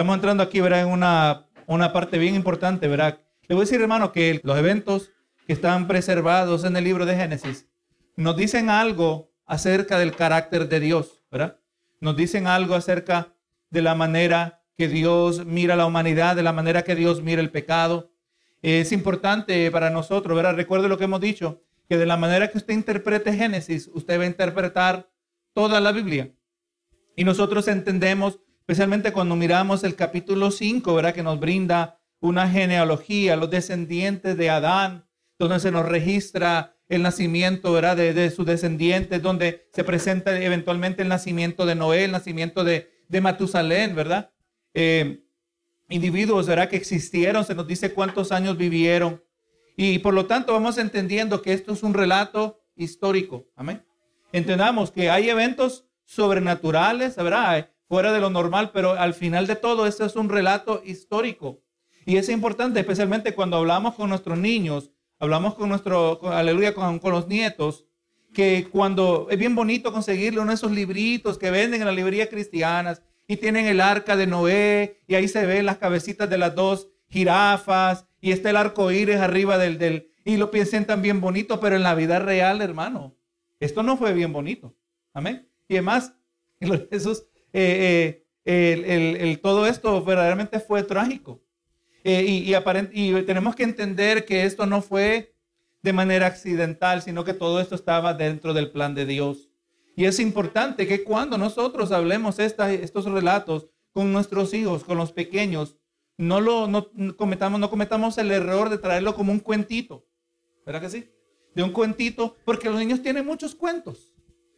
Estamos entrando aquí, ¿verdad? En una, una parte bien importante, ¿verdad? Le voy a decir, hermano, que los eventos que están preservados en el libro de Génesis nos dicen algo acerca del carácter de Dios, ¿verdad? Nos dicen algo acerca de la manera que Dios mira la humanidad, de la manera que Dios mira el pecado. Es importante para nosotros, ¿verdad? Recuerde lo que hemos dicho, que de la manera que usted interprete Génesis, usted va a interpretar toda la Biblia. Y nosotros entendemos, especialmente cuando miramos el capítulo 5, ¿verdad? Que nos brinda una genealogía, los descendientes de Adán, donde se nos registra el nacimiento, ¿verdad? De, sus descendientes, donde se presenta eventualmente el nacimiento de Noé, el nacimiento de, de Matusalén, ¿verdad? Eh, individuos, ¿verdad? Que existieron, se nos dice cuántos años vivieron. Y por lo tanto vamos entendiendo que esto es un relato histórico. Amén. Entendamos que hay eventos sobrenaturales, ¿verdad? Fuera de lo normal, pero al final de todo, esto es un relato histórico. Y es importante, especialmente cuando hablamos con nuestros niños, hablamos con nuestro, aleluya, con, con, los nietos, que cuando es bien bonito conseguirle uno de esos libritos que venden en las librerías cristianas y tienen el arca de Noé y ahí se ven las cabecitas de las dos jirafas y está el arco iris arriba del, del, y lo piensen tan bien bonito, pero en la vida real, hermano, esto no fue bien bonito. Amén. Y además, Jesús, eh, eh, el, todo esto verdaderamente fue trágico. Eh, y, tenemos que entender que esto no fue de manera accidental, sino que todo esto estaba dentro del plan de Dios. Y es importante que cuando nosotros hablemos estos relatos con nuestros hijos, con los pequeños, no lo no cometamos, no cometamos el error de traerlo como un cuentito. ¿Verdad que sí? De un cuentito, porque los niños tienen muchos cuentos.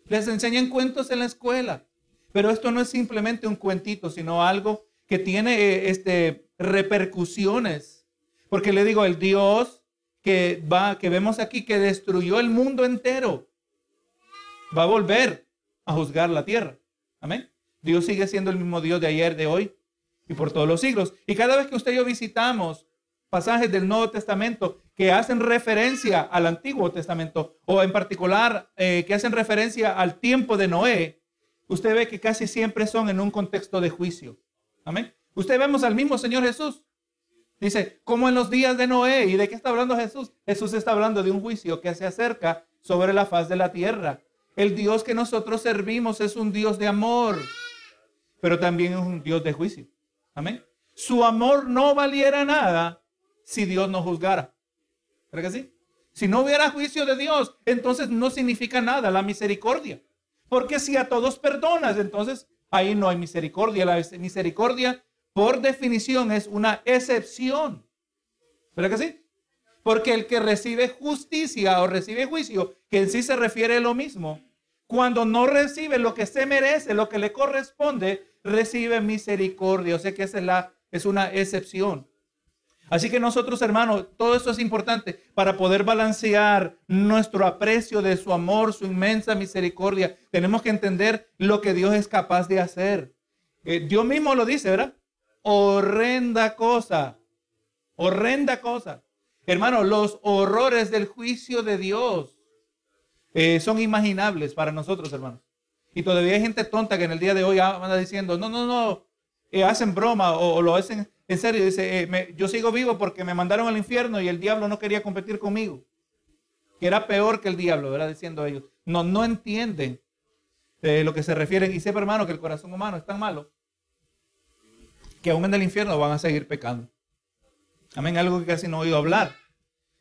Les enseñan cuentos en la escuela. Pero esto no es simplemente un cuentito, sino algo que tiene eh, este, repercusiones. Porque le digo, el Dios que va, que vemos aquí, que destruyó el mundo entero, va a volver a juzgar la tierra. Amén. Dios sigue siendo el mismo Dios de ayer, de hoy y por todos los siglos. Y cada vez que usted y yo visitamos pasajes del Nuevo Testamento que hacen referencia al Antiguo Testamento o en particular eh, que hacen referencia al tiempo de Noé, usted ve que casi siempre son en un contexto de juicio. Amén. Usted vemos al mismo Señor Jesús. Dice, como en los días de Noé. ¿Y de qué está hablando Jesús? Jesús está hablando de un juicio que se acerca sobre la faz de la tierra. El Dios que nosotros servimos es un Dios de amor, pero también es un Dios de juicio. Amén. Su amor no valiera nada si Dios no juzgara. ¿Verdad que sí? Si no hubiera juicio de Dios, entonces no significa nada la misericordia. Porque si a todos perdonas, entonces ahí no hay misericordia. La misericordia, por definición, es una excepción. ¿Verdad que sí? Porque el que recibe justicia o recibe juicio, que en sí se refiere a lo mismo, cuando no recibe lo que se merece, lo que le corresponde, recibe misericordia. O sea que esa es, la, es una excepción. Así que nosotros, hermanos, todo esto es importante para poder balancear nuestro aprecio de su amor, su inmensa misericordia. Tenemos que entender lo que Dios es capaz de hacer. Eh, Dios mismo lo dice, ¿verdad? Horrenda cosa. Horrenda cosa. Hermano, los horrores del juicio de Dios eh, son imaginables para nosotros, hermanos. Y todavía hay gente tonta que en el día de hoy anda diciendo, no, no, no, eh, hacen broma o, lo hacen en serio, dice, eh, yo sigo vivo porque me mandaron al infierno y el diablo no quería competir conmigo. Que era peor que el diablo, ¿verdad? Diciendo ellos. No, no entienden eh, lo que se refieren. Y sepa, hermano, que el corazón humano es tan malo que aún en el infierno van a seguir pecando. Amén, algo que casi no he oído hablar.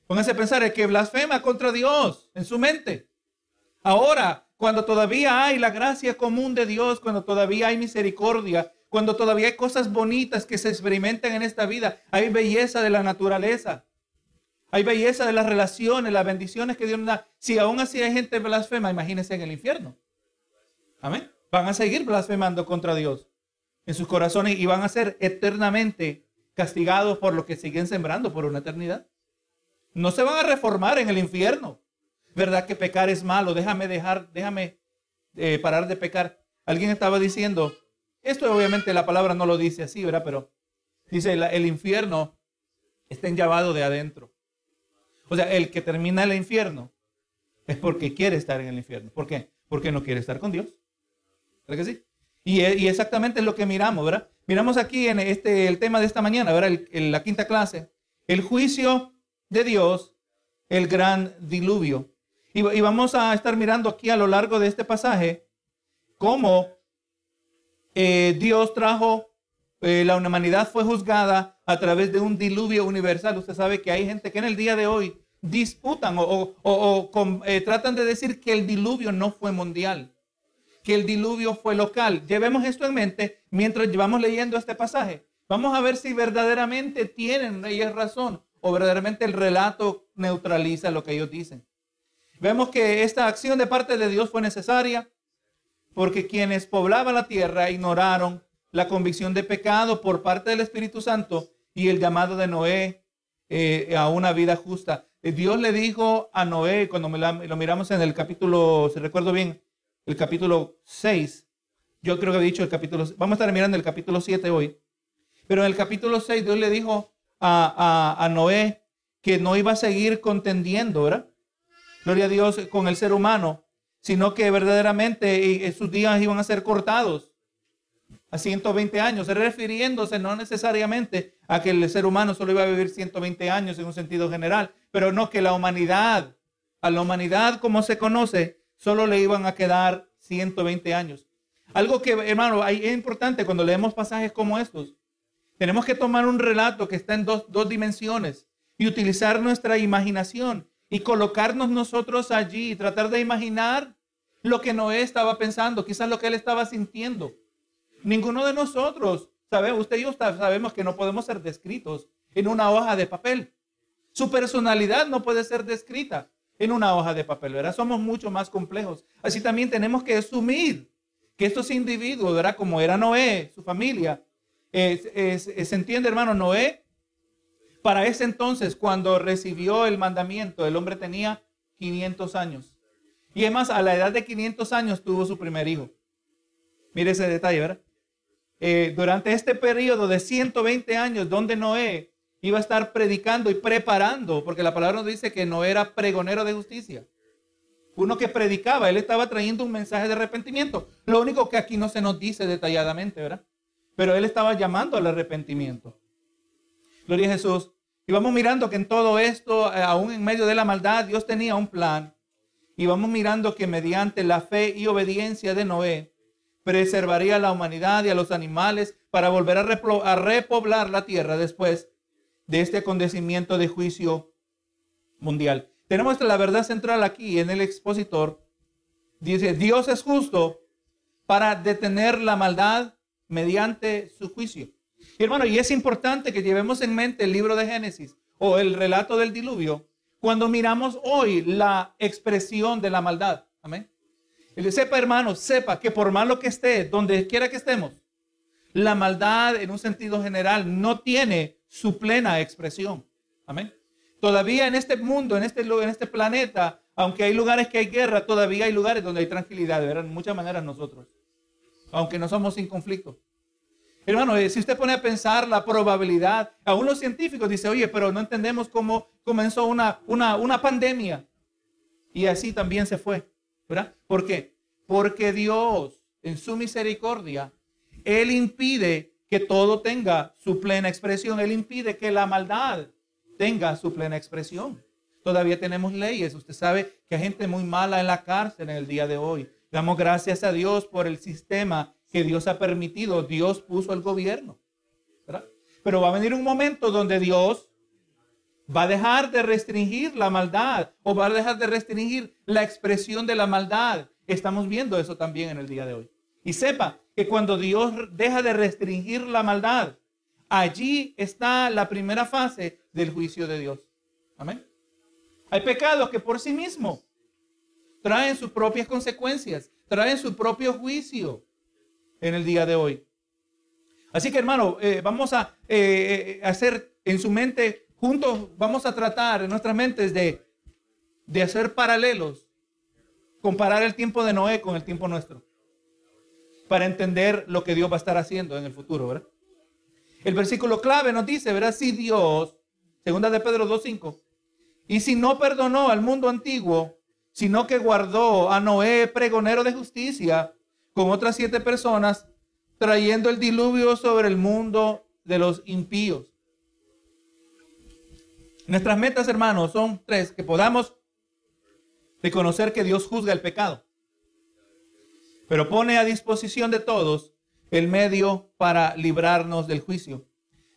Pónganse a pensar, es que blasfema contra Dios en su mente. Ahora, cuando todavía hay la gracia común de Dios, cuando todavía hay misericordia, cuando todavía hay cosas bonitas que se experimentan en esta vida. Hay belleza de la naturaleza. Hay belleza de las relaciones, las bendiciones que Dios nos da. Si aún así hay gente blasfema, imagínense en el infierno. Amén. Van a seguir blasfemando contra Dios en sus corazones y van a ser eternamente castigados por lo que siguen sembrando por una eternidad. No se van a reformar en el infierno. ¿Verdad que pecar es malo? Déjame dejar, déjame eh, parar de pecar. Alguien estaba diciendo, esto obviamente la palabra no lo dice así, ¿verdad? Pero dice el, infierno está enllavado de adentro. O sea, el que termina el infierno es porque quiere estar en el infierno. ¿Por qué? Porque no quiere estar con Dios. ¿Verdad que sí? Y, y exactamente es lo que miramos, ¿verdad? Miramos aquí en este, el tema de esta mañana, ¿verdad? en la quinta clase, el juicio de Dios, el gran diluvio. Y vamos a estar mirando aquí a lo largo de este pasaje cómo eh, Dios trajo, eh, la humanidad fue juzgada a través de un diluvio universal. Usted sabe que hay gente que en el día de hoy disputan o, eh, tratan de decir que el diluvio no fue mundial, que el diluvio fue local. Llevemos esto en mente mientras llevamos leyendo este pasaje. Vamos a ver si verdaderamente tienen ellos razón o verdaderamente el relato neutraliza lo que ellos dicen. Vemos que esta acción de parte de Dios fue necesaria porque quienes poblaban la tierra ignoraron la convicción de pecado por parte del Espíritu Santo y el llamado de Noé eh, a una vida justa. Eh, Dios le dijo a Noé, cuando lo miramos en el capítulo, si recuerdo bien, el capítulo 6, yo creo que he dicho el capítulo, vamos a estar mirando el capítulo 7 hoy, pero en el capítulo 6 Dios le dijo a, a, a Noé que no iba a seguir contendiendo, ¿verdad? Gloria a Dios con el ser humano, sino que verdaderamente sus días iban a ser cortados a 120 años, refiriéndose no necesariamente a que el ser humano solo iba a vivir 120 años en un sentido general, pero no que la humanidad, a la humanidad como se conoce, solo le iban a quedar 120 años. Algo que, hermano, es importante cuando leemos pasajes como estos. Tenemos que tomar un relato que está en dos, dos dimensiones y utilizar nuestra imaginación y colocarnos nosotros allí y tratar de imaginar lo que Noé estaba pensando, quizás lo que él estaba sintiendo. Ninguno de nosotros, sabe, usted y yo sabemos que no podemos ser descritos en una hoja de papel. Su personalidad no puede ser descrita en una hoja de papel, ¿verdad? Somos mucho más complejos. Así también tenemos que asumir que estos individuos, ¿verdad? Como era Noé, su familia, se entiende, hermano, Noé para ese entonces, cuando recibió el mandamiento, el hombre tenía 500 años. Y además, a la edad de 500 años tuvo su primer hijo. Mire ese detalle, ¿verdad? Eh, durante este periodo de 120 años, donde Noé iba a estar predicando y preparando, porque la palabra nos dice que Noé era pregonero de justicia. Uno que predicaba, él estaba trayendo un mensaje de arrepentimiento. Lo único que aquí no se nos dice detalladamente, ¿verdad? Pero él estaba llamando al arrepentimiento. Gloria a Jesús. Y vamos mirando que en todo esto, eh, aún en medio de la maldad, Dios tenía un plan. Y vamos mirando que mediante la fe y obediencia de Noé, preservaría a la humanidad y a los animales para volver a, a repoblar la tierra después de este acontecimiento de juicio mundial. Tenemos la verdad central aquí en el expositor. Dice, Dios es justo para detener la maldad mediante su juicio hermano, y es importante que llevemos en mente el libro de Génesis o el relato del diluvio cuando miramos hoy la expresión de la maldad. Amén. Sepa, hermano, sepa que por malo que esté, donde quiera que estemos, la maldad en un sentido general no tiene su plena expresión. Amén. Todavía en este mundo, en este, en este planeta, aunque hay lugares que hay guerra, todavía hay lugares donde hay tranquilidad, ¿verdad? En muchas maneras nosotros, aunque no somos sin conflicto. Hermano, eh, si usted pone a pensar la probabilidad, aún los científicos dicen, oye, pero no entendemos cómo comenzó una, una, una pandemia. Y así también se fue. ¿Verdad? ¿Por qué? Porque Dios, en su misericordia, Él impide que todo tenga su plena expresión. Él impide que la maldad tenga su plena expresión. Todavía tenemos leyes. Usted sabe que hay gente muy mala en la cárcel en el día de hoy. Damos gracias a Dios por el sistema que Dios ha permitido, Dios puso el gobierno. Pero va a venir un momento donde Dios va a dejar de restringir la maldad o va a dejar de restringir la expresión de la maldad. Estamos viendo eso también en el día de hoy. Y sepa que cuando Dios deja de restringir la maldad, allí está la primera fase del juicio de Dios. Amén. Hay pecados que por sí mismos traen sus propias consecuencias, traen su propio juicio en el día de hoy. Así que hermano, eh, vamos a eh, eh, hacer en su mente, juntos vamos a tratar en nuestras mentes de, de hacer paralelos, comparar el tiempo de Noé con el tiempo nuestro, para entender lo que Dios va a estar haciendo en el futuro, ¿verdad? El versículo clave nos dice, ¿verdad? Si Dios, segunda de Pedro 2.5, y si no perdonó al mundo antiguo, sino que guardó a Noé, pregonero de justicia, con otras siete personas, trayendo el diluvio sobre el mundo de los impíos. Nuestras metas, hermanos, son tres, que podamos reconocer que Dios juzga el pecado, pero pone a disposición de todos el medio para librarnos del juicio.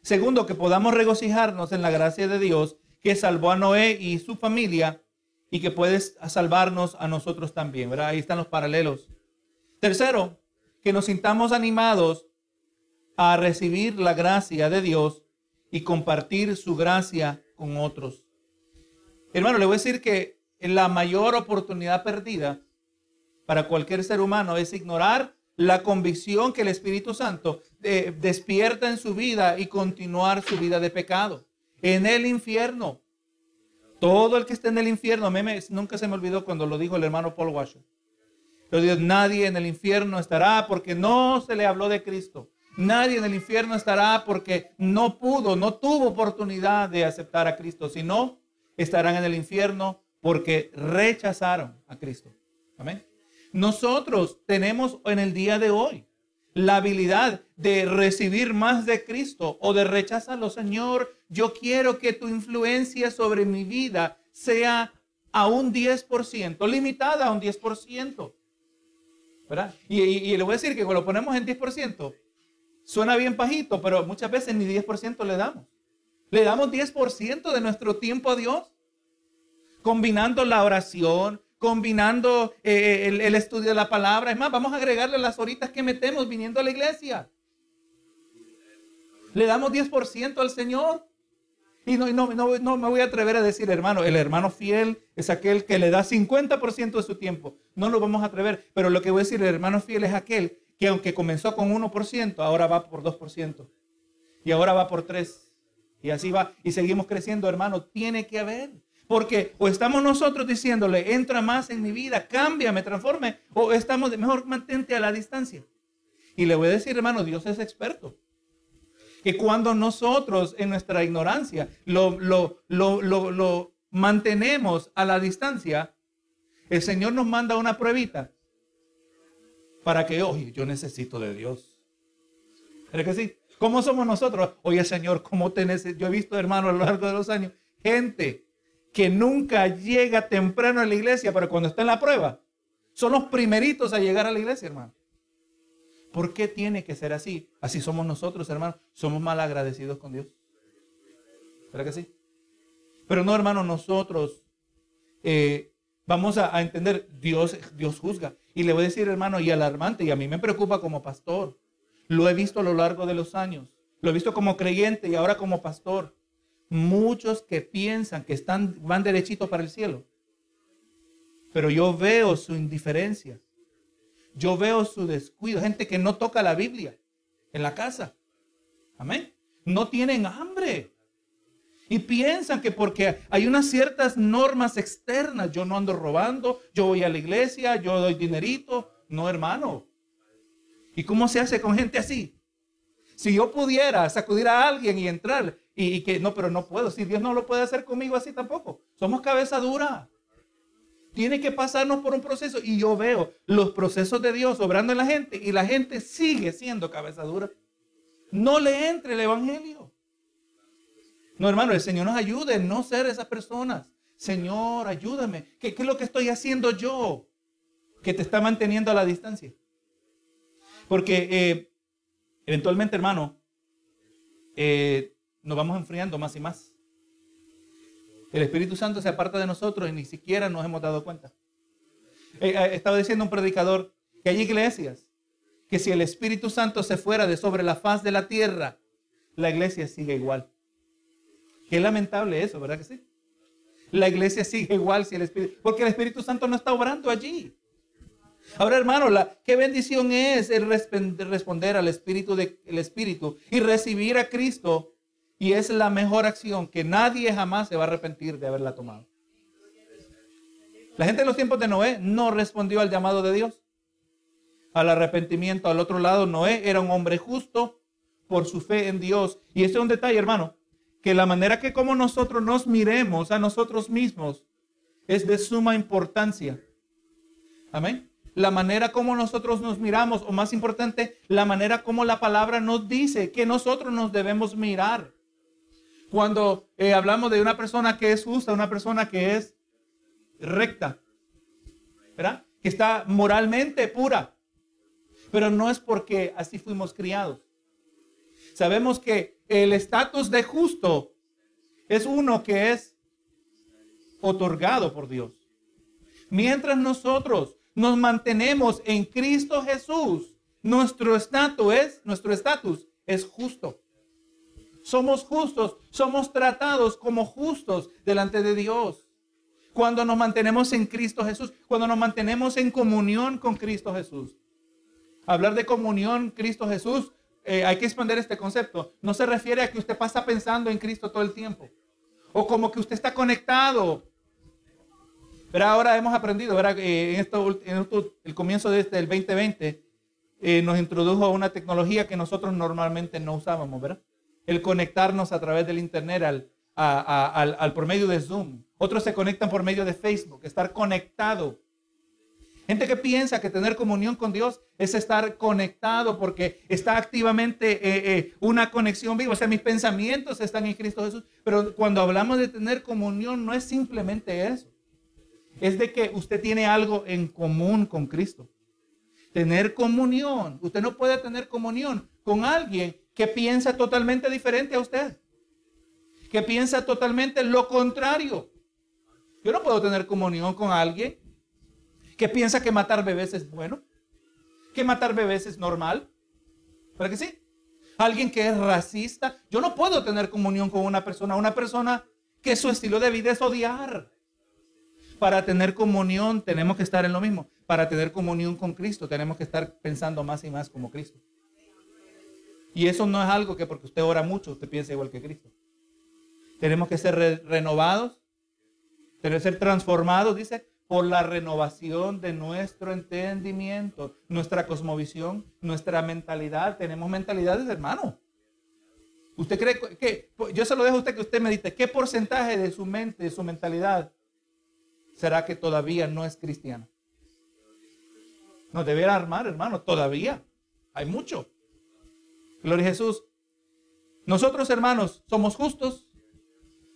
Segundo, que podamos regocijarnos en la gracia de Dios que salvó a Noé y su familia y que puede salvarnos a nosotros también, ¿verdad? Ahí están los paralelos. Tercero, que nos sintamos animados a recibir la gracia de Dios y compartir su gracia con otros. Hermano, le voy a decir que la mayor oportunidad perdida para cualquier ser humano es ignorar la convicción que el Espíritu Santo eh, despierta en su vida y continuar su vida de pecado. En el infierno. Todo el que esté en el infierno, meme, nunca se me olvidó cuando lo dijo el hermano Paul Washer. Nadie en el infierno estará porque no se le habló de Cristo. Nadie en el infierno estará porque no pudo, no tuvo oportunidad de aceptar a Cristo, sino estarán en el infierno porque rechazaron a Cristo. Amén. Nosotros tenemos en el día de hoy la habilidad de recibir más de Cristo o de rechazarlo. Señor, yo quiero que tu influencia sobre mi vida sea a un 10%, limitada a un 10%. Y, y, le voy a decir que cuando lo ponemos en 10%, Suena bien bajito, pero muchas veces ni 10% le damos. Le damos 10% de nuestro tiempo a Dios. Combinando la oración, combinando eh, el, el, estudio de la palabra. Es más, vamos a agregarle las horitas que metemos viniendo a la iglesia. Le damos 10% al Señor. Y no, no, no, no, me voy a atrever a decir, hermano, el hermano fiel es aquel que le da 50% de su tiempo. No lo vamos a atrever. Pero lo que voy a decir, el hermano fiel es aquel que aunque comenzó con 1%, ahora va por 2%. Y ahora va por 3%. Y así va. Y seguimos creciendo, hermano. Tiene que haber. Porque o estamos nosotros diciéndole, entra más en mi vida, cámbiame, transforme, o estamos de mejor mantente a la distancia. Y le voy a decir, hermano, Dios es experto. Que cuando nosotros en nuestra ignorancia lo, lo, lo, lo mantenemos a la distancia, el Señor nos manda una pruebita para que, oye, yo necesito de Dios. ¿Es que sí? ¿Cómo somos nosotros? Oye, Señor, ¿cómo tenés? Yo he visto, hermano, a lo largo de los años, gente que nunca llega temprano a la iglesia, pero cuando está en la prueba, son los primeritos a llegar a la iglesia, hermano. ¿Por qué tiene que ser así? Así somos nosotros, hermano. Somos mal agradecidos con Dios. ¿Verdad que sí? Pero no, hermano, nosotros eh, vamos a, a, entender, Dios, Dios juzga. Y le voy a decir, hermano, y alarmante, y a mí me preocupa como pastor. Lo he visto a lo largo de los años. Lo he visto como creyente y ahora como pastor. Muchos que piensan que están, van derechito para el cielo. Pero yo veo su indiferencia. Yo veo su descuido. Gente que no toca la Biblia en la casa. Amén. No tienen hambre. Y piensan que porque hay unas ciertas normas externas, yo no ando robando, yo voy a la iglesia, yo doy dinerito. No, hermano. ¿Y cómo se hace con gente así? Si yo pudiera sacudir a alguien y entrar y, que no, pero no puedo. Si Dios no lo puede hacer conmigo así tampoco. Somos cabeza dura. Tiene que pasarnos por un proceso. Y yo veo los procesos de Dios obrando en la gente y la gente sigue siendo cabeza dura. No le entre el evangelio. No, hermano, el Señor nos ayude a no ser esas personas. Señor, ayúdame. ¿Qué, es lo que estoy haciendo yo que te está manteniendo a la distancia? Porque eh, eventualmente, hermano, eh, nos vamos enfriando más y más. El Espíritu Santo se aparta de nosotros y ni siquiera nos hemos dado cuenta. Eh, estaba diciendo un predicador que hay iglesias que si el Espíritu Santo se fuera de sobre la faz de la tierra, la iglesia sigue igual. Qué lamentable eso, ¿verdad que sí? La iglesia sigue igual si el Espíritu, porque el Espíritu Santo no está obrando allí. Ahora, hermano, la, qué bendición es el responder al Espíritu, de, el Espíritu y recibir a Cristo. Y es la mejor acción que nadie jamás se va a arrepentir de haberla tomado. La gente en los tiempos de Noé no respondió al llamado de Dios, al arrepentimiento. Al otro lado, Noé era un hombre justo por su fe en Dios. Y ese es un detalle, hermano que la manera que como nosotros nos miremos a nosotros mismos es de suma importancia. Amén. la manera como nosotros nos miramos, o más importante, la manera como la palabra nos dice que nosotros nos debemos mirar. Cuando eh, hablamos de una persona que es justa, una persona que es recta, ¿verdad? Que está moralmente pura, pero no es porque así fuimos criados. Sabemos que el estatus de justo es uno que es otorgado por Dios. Mientras nosotros nos mantenemos en Cristo Jesús, nuestro estatus es, nuestro estatus es justo. Somos justos, somos tratados como justos delante de Dios. Cuando nos mantenemos en Cristo Jesús, cuando nos mantenemos en comunión con Cristo Jesús. Hablar de comunión Cristo Jesús, eh, hay que expandir este concepto. No se refiere a que usted pasa pensando en Cristo todo el tiempo. O como que usted está conectado pero ahora hemos aprendido, ¿verdad? en, esto, en el comienzo de este, del 2020, eh, nos introdujo una tecnología que nosotros normalmente no usábamos, ¿verdad? El conectarnos a través del Internet al, al, al, por medio de Zoom. Otros se conectan por medio de Facebook, estar conectado. Gente que piensa que tener comunión con Dios es estar conectado porque está activamente eh, eh, una conexión viva. O sea, mis pensamientos están en Cristo Jesús. Pero cuando hablamos de tener comunión, no es simplemente eso es de que usted tiene algo en común con Cristo. Tener comunión. Usted no puede tener comunión con alguien que piensa totalmente diferente a usted. Que piensa totalmente lo contrario. Yo no puedo tener comunión con alguien que piensa que matar bebés es bueno. Que matar bebés es normal. ¿Para que sí? Alguien que es racista. Yo no puedo tener comunión con una persona. Una persona que su estilo de vida es odiar. Para tener comunión tenemos que estar en lo mismo. Para tener comunión con Cristo tenemos que estar pensando más y más como Cristo. Y eso no es algo que porque usted ora mucho, usted piensa igual que Cristo. Tenemos que ser renovados, tenemos que ser transformados, dice, por la renovación de nuestro entendimiento, nuestra cosmovisión, nuestra mentalidad. Tenemos mentalidades, hermano. ¿Usted cree que, yo se lo dejo a usted que usted medite, qué porcentaje de su mente, de su mentalidad será que todavía no es cristiano. Nos deberá armar, hermano, todavía. Hay mucho. Gloria a Jesús. Nosotros, hermanos, somos justos,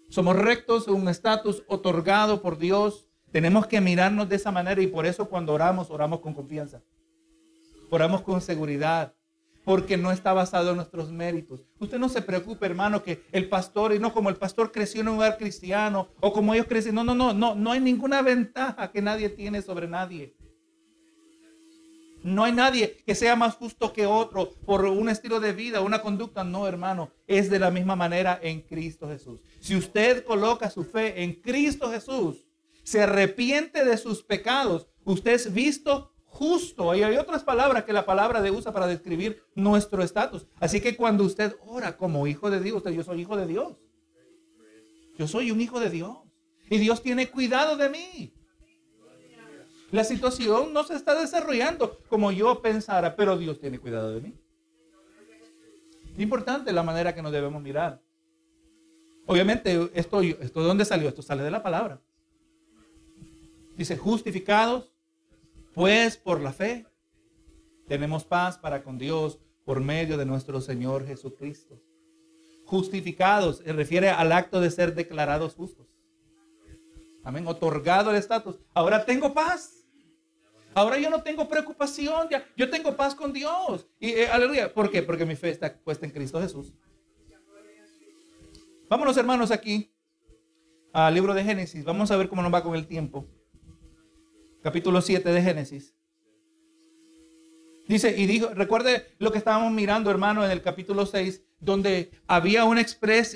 somos rectos, un estatus otorgado por Dios. Tenemos que mirarnos de esa manera y por eso cuando oramos, oramos con confianza. Oramos con seguridad porque no está basado en nuestros méritos. Usted no se preocupe, hermano, que el pastor, y no como el pastor creció en un lugar cristiano, o como ellos crecen. No, no, no, no, no hay ninguna ventaja que nadie tiene sobre nadie. No hay nadie que sea más justo que otro por un estilo de vida, una conducta. No, hermano, es de la misma manera en Cristo Jesús. Si usted coloca su fe en Cristo Jesús, se arrepiente de sus pecados, usted es visto justo. Y hay otras palabras que la palabra de usa para describir nuestro estatus. Así que cuando usted ora como hijo de Dios, usted, yo soy hijo de Dios. Yo soy un hijo de Dios. Y Dios tiene cuidado de mí. La situación no se está desarrollando como yo pensara, pero Dios tiene cuidado de mí. Importante la manera que nos debemos mirar. Obviamente, esto, esto ¿de dónde salió? Esto sale de la palabra. Dice, justificados pues por la fe tenemos paz para con Dios por medio de nuestro Señor Jesucristo. Justificados, se refiere al acto de ser declarados justos. Amén, otorgado el estatus. Ahora tengo paz. Ahora yo no tengo preocupación, yo tengo paz con Dios. Y eh, aleluya, ¿por qué? Porque mi fe está puesta en Cristo Jesús. Vámonos hermanos aquí al libro de Génesis. Vamos a ver cómo nos va con el tiempo capítulo 7 de Génesis. Dice, y dijo, recuerde lo que estábamos mirando, hermano, en el capítulo 6, donde había una,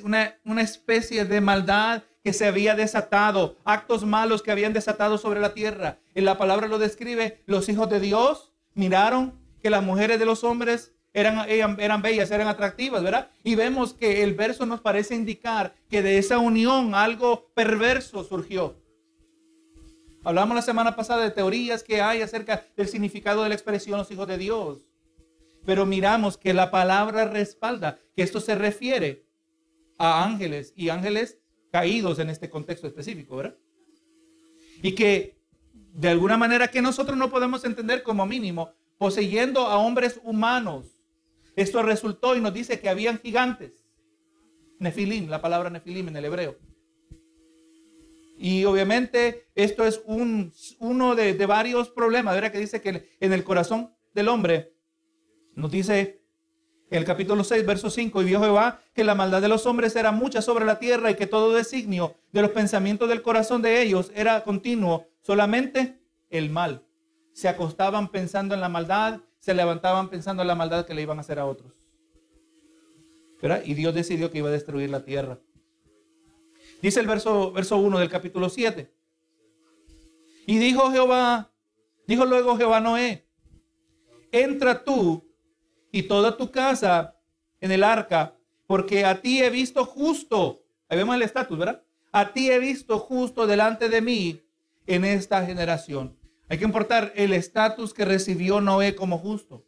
una, una especie de maldad que se había desatado, actos malos que habían desatado sobre la tierra. En la palabra lo describe, los hijos de Dios miraron que las mujeres de los hombres eran, eran, eran, bellas, eran atractivas, ¿verdad? Y vemos que el verso nos parece indicar que de esa unión algo perverso surgió. Hablamos la semana pasada de teorías que hay acerca del significado de la expresión los hijos de Dios. Pero miramos que la palabra respalda que esto se refiere a ángeles y ángeles caídos en este contexto específico, ¿verdad? Y que de alguna manera que nosotros no podemos entender como mínimo, poseyendo a hombres humanos. Esto resultó y nos dice que habían gigantes. Nefilim, la palabra nefilim en el hebreo. Y obviamente esto es un, uno de, varios problemas, ¿verdad? Que dice que en el corazón del hombre, nos dice el capítulo 6, verso 5, y vio Jehová que la maldad de los hombres era mucha sobre la tierra y que todo designio de los pensamientos del corazón de ellos era continuo, solamente el mal. Se acostaban pensando en la maldad, se levantaban pensando en la maldad que le iban a hacer a otros. ¿Verdad? Y Dios decidió que iba a destruir la tierra. Dice el verso, verso 1 del capítulo 7. Y dijo Jehová, dijo luego Jehová Noé, entra tú y toda tu casa en el arca, porque a ti he visto justo. Ahí vemos el estatus, ¿verdad? A ti he visto justo delante de mí en esta generación. Hay que importar el estatus que recibió Noé como justo.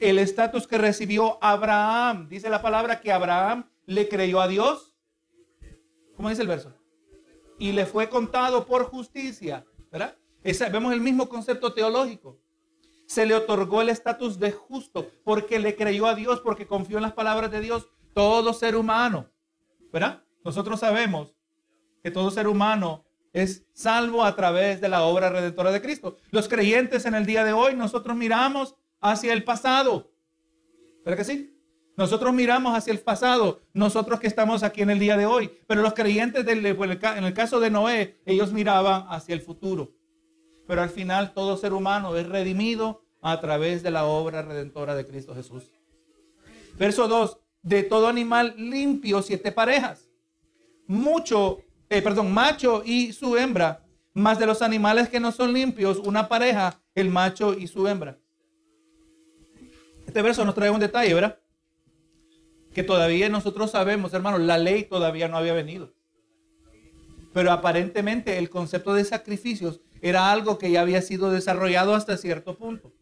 El estatus que recibió Abraham. Dice la palabra que Abraham le creyó a Dios ¿Cómo dice el verso? Y le fue contado por justicia, ¿verdad? vemos el mismo concepto teológico. Se le otorgó el estatus de justo porque le creyó a Dios, porque confió en las palabras de Dios. Todo ser humano, ¿verdad? Nosotros sabemos que todo ser humano es salvo a través de la obra redentora de Cristo. Los creyentes en el día de hoy, nosotros miramos hacia el pasado. ¿Verdad que sí? Nosotros miramos hacia el pasado, nosotros que estamos aquí en el día de hoy, pero los creyentes del, en el caso de Noé, ellos miraban hacia el futuro. Pero al final todo ser humano es redimido a través de la obra redentora de Cristo Jesús. Verso 2, de todo animal limpio, siete parejas. Mucho, eh, perdón, macho y su hembra, más de los animales que no son limpios, una pareja, el macho y su hembra. Este verso nos trae un detalle, ¿verdad? que todavía nosotros sabemos, hermanos, la ley todavía no había venido. Pero aparentemente el concepto de sacrificios era algo que ya había sido desarrollado hasta cierto punto.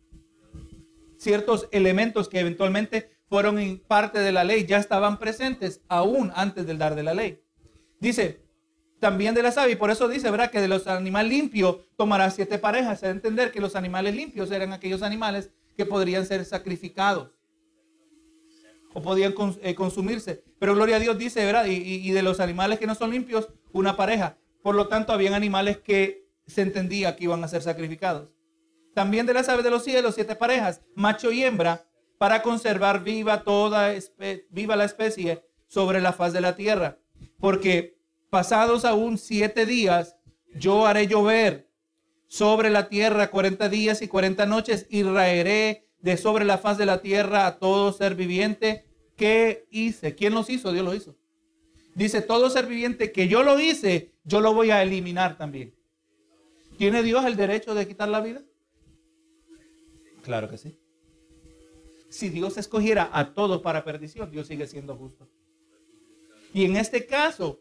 Ciertos elementos que eventualmente fueron parte de la ley ya estaban presentes aún antes del dar de la ley. Dice, también de la savia, y por eso dice, ¿verdad? Que de los animales limpios tomará siete parejas. Se debe entender que los animales limpios eran aquellos animales que podrían ser sacrificados o podían eh, consumirse. Pero gloria a Dios dice, ¿verdad? Y, de los animales que no son limpios, una pareja. Por lo tanto, habían animales que se entendía que iban a ser sacrificados. También de las aves de los cielos, siete parejas, macho y hembra, para conservar viva toda viva la especie sobre la faz de la tierra. Porque pasados aún siete días, yo haré llover sobre la tierra cuarenta días y cuarenta noches y raeré de sobre la faz de la tierra a todo ser viviente que hice. ¿Quién los hizo? Dios lo hizo. Dice, todo ser viviente que yo lo hice, yo lo voy a eliminar también. ¿Tiene Dios el derecho de quitar la vida? Claro que sí. Si Dios escogiera a todos para perdición, Dios sigue siendo justo. Y en este caso,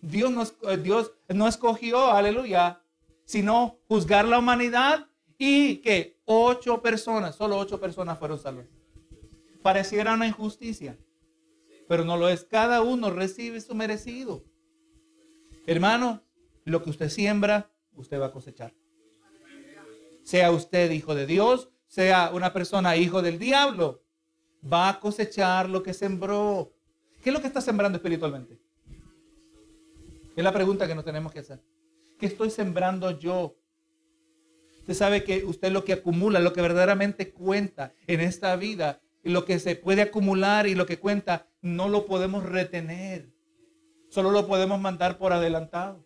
Dios no, Dios no escogió, aleluya, sino juzgar la humanidad y que ocho personas, solo ocho personas fueron salvas. Pareciera una injusticia, pero no lo es. Cada uno recibe su merecido. Hermano, lo que usted siembra, usted va a cosechar. Sea usted hijo de Dios, sea una persona hijo del diablo, va a cosechar lo que sembró. ¿Qué es lo que está sembrando espiritualmente? Es la pregunta que nos tenemos que hacer. ¿Qué estoy sembrando yo? Usted sabe que usted lo que acumula, lo que verdaderamente cuenta en esta vida, lo que se puede acumular y lo que cuenta, no lo podemos retener. Solo lo podemos mandar por adelantado.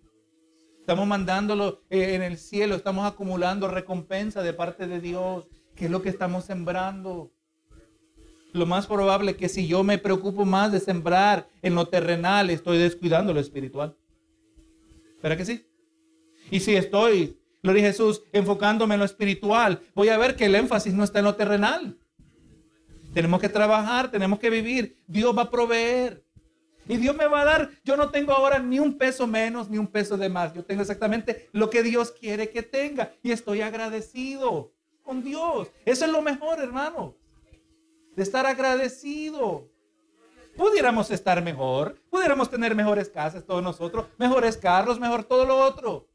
Estamos mandándolo eh, en el cielo, estamos acumulando recompensa de parte de Dios, que es lo que estamos sembrando. Lo más probable es que si yo me preocupo más de sembrar en lo terrenal, estoy descuidando lo espiritual. ¿Verdad que sí? Y si estoy Gloria a Jesús, enfocándome en lo espiritual, voy a ver que el énfasis no está en lo terrenal. Tenemos que trabajar, tenemos que vivir. Dios va a proveer. Y Dios me va a dar, yo no tengo ahora ni un peso menos ni un peso de más. Yo tengo exactamente lo que Dios quiere que tenga. Y estoy agradecido con Dios. Eso es lo mejor, hermano. De estar agradecido. Pudiéramos estar mejor. Pudiéramos tener mejores casas todos nosotros. Mejores carros, mejor todo lo otro.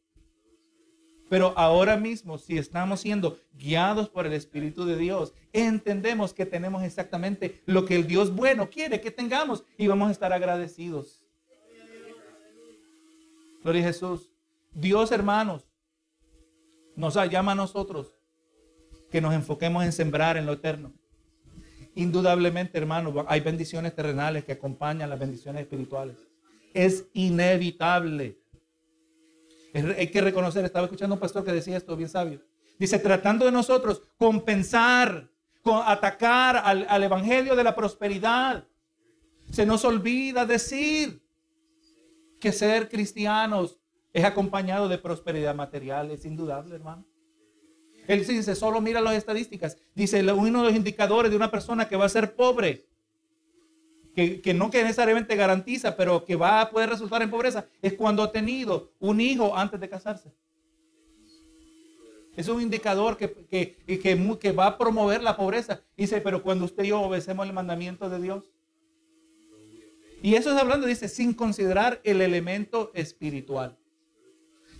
Pero ahora mismo, si estamos siendo guiados por el Espíritu de Dios, entendemos que tenemos exactamente lo que el Dios bueno quiere que tengamos y vamos a estar agradecidos. Gloria a Jesús. Dios, hermanos, nos llama a nosotros que nos enfoquemos en sembrar en lo eterno. Indudablemente, hermanos, hay bendiciones terrenales que acompañan las bendiciones espirituales. Es inevitable. Hay que reconocer, estaba escuchando un pastor que decía esto bien sabio. Dice, tratando de nosotros compensar, con, atacar al, al Evangelio de la prosperidad. Se nos olvida decir que ser cristianos es acompañado de prosperidad material, es indudable, hermano. Él dice, solo mira las estadísticas. Dice, uno de los indicadores de una persona que va a ser pobre, que, no que necesariamente garantiza, pero que va a poder resultar en pobreza, es cuando ha tenido un hijo antes de casarse. Es un indicador que, que, que, que va a promover la pobreza. Dice, pero cuando usted y yo obedecemos el mandamiento de Dios. Y eso es hablando, dice, sin considerar el elemento espiritual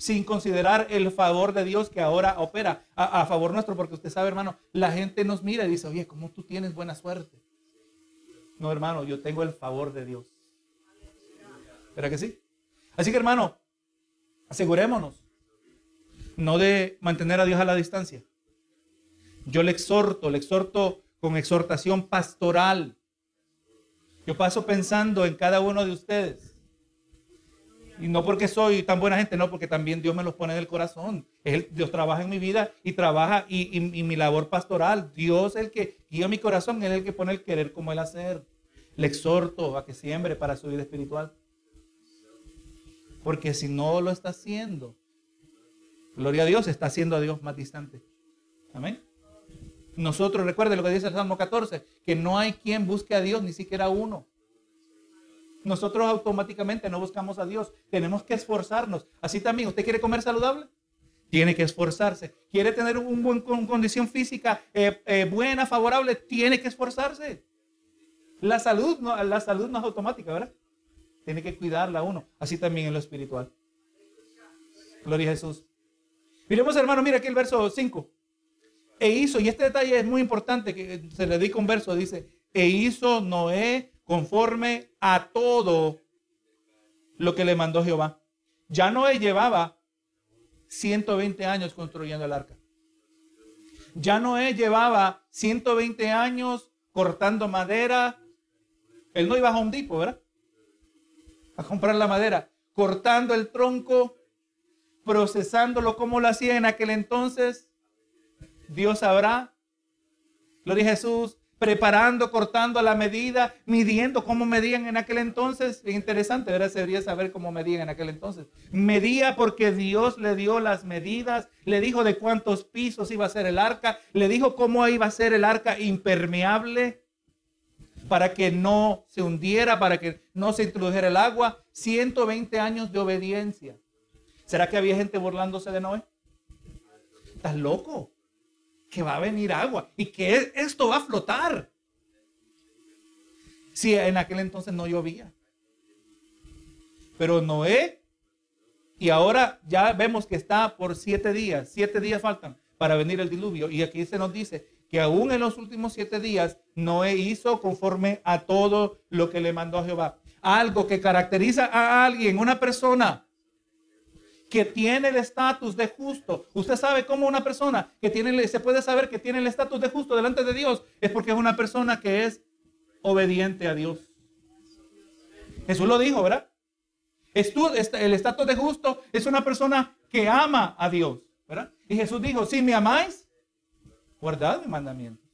sin considerar el favor de Dios que ahora opera a, favor nuestro, porque usted sabe, hermano, la gente nos mira y dice, oye, ¿cómo tú tienes buena suerte? No, hermano, yo tengo el favor de Dios. ¿Verdad que sí? Así que, hermano, asegurémonos no de mantener a Dios a la distancia. Yo le exhorto, le exhorto con exhortación pastoral. Yo paso pensando en cada uno de ustedes. Y no porque soy tan buena gente, no, porque también Dios me los pone en el corazón. Dios trabaja en mi vida y trabaja y, mi labor pastoral. Dios es el que guía mi corazón, es el que pone el querer como el hacer. Le exhorto a que siembre para su vida espiritual. Porque si no lo está haciendo, gloria a Dios, está haciendo a Dios más distante. Amén. Nosotros, recuerde lo que dice el Salmo 14, que no hay quien busque a Dios, ni siquiera uno. Nosotros automáticamente no buscamos a Dios. Tenemos que esforzarnos. Así también, ¿usted quiere comer saludable? Tiene que esforzarse. ¿Quiere tener una buen condición física eh, eh, buena, favorable? Tiene que esforzarse. La salud, no, la salud no es automática, ¿verdad? Tiene que cuidarla uno. Así también en lo espiritual. Gloria a Jesús. Miremos, hermano, mira aquí el verso 5. E hizo, y este detalle es muy importante, que se le dedica un verso, dice, e hizo Noé conforme a todo lo que le mandó Jehová. Ya Noé llevaba 120 años construyendo el arca. Ya Noé llevaba 120 años cortando madera. Él no iba a un tipo, ¿verdad? A comprar la madera. Cortando el tronco, procesándolo como lo hacía en aquel entonces. Dios sabrá. Gloria a Jesús preparando, cortando la medida, midiendo cómo medían en aquel entonces. Es interesante, ¿verdad? Se debería saber cómo medían en aquel entonces. Medía porque Dios le dio las medidas, le dijo de cuántos pisos iba a ser el arca, le dijo cómo iba a ser el arca impermeable para que no se hundiera, para que no se introdujera el agua. 120 años de obediencia. ¿Será que había gente burlándose de Noé? ¿Estás loco? Que va a venir agua y que esto va a flotar. Si en aquel entonces no llovía. Pero Noé, y ahora ya vemos que está por siete días, siete días faltan para venir el diluvio. Y aquí se nos dice que aún en los últimos siete días Noé hizo conforme a todo lo que le mandó a Jehová. Algo que caracteriza a alguien, una persona, que tiene el estatus de justo. Usted sabe cómo una persona que tiene, se puede saber que tiene el estatus de justo delante de Dios, es porque es una persona que es obediente a Dios. Jesús lo dijo, ¿verdad? El estatus de justo es una persona que ama a Dios, ¿verdad? Y Jesús dijo, si me amáis, guardad mis mandamientos.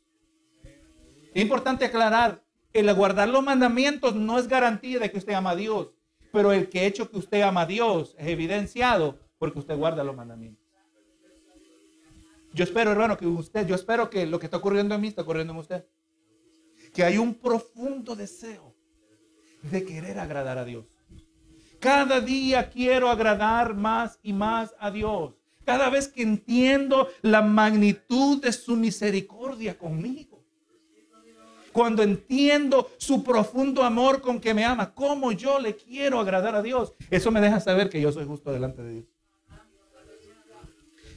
Es importante aclarar, el guardar los mandamientos no es garantía de que usted ama a Dios. Pero el que hecho que usted ama a Dios es evidenciado porque usted guarda los mandamientos. Yo espero, hermano, que usted, yo espero que lo que está ocurriendo en mí está ocurriendo en usted. Que hay un profundo deseo de querer agradar a Dios. Cada día quiero agradar más y más a Dios. Cada vez que entiendo la magnitud de su misericordia conmigo cuando entiendo su profundo amor con que me ama, cómo yo le quiero agradar a Dios, eso me deja saber que yo soy justo delante de Dios.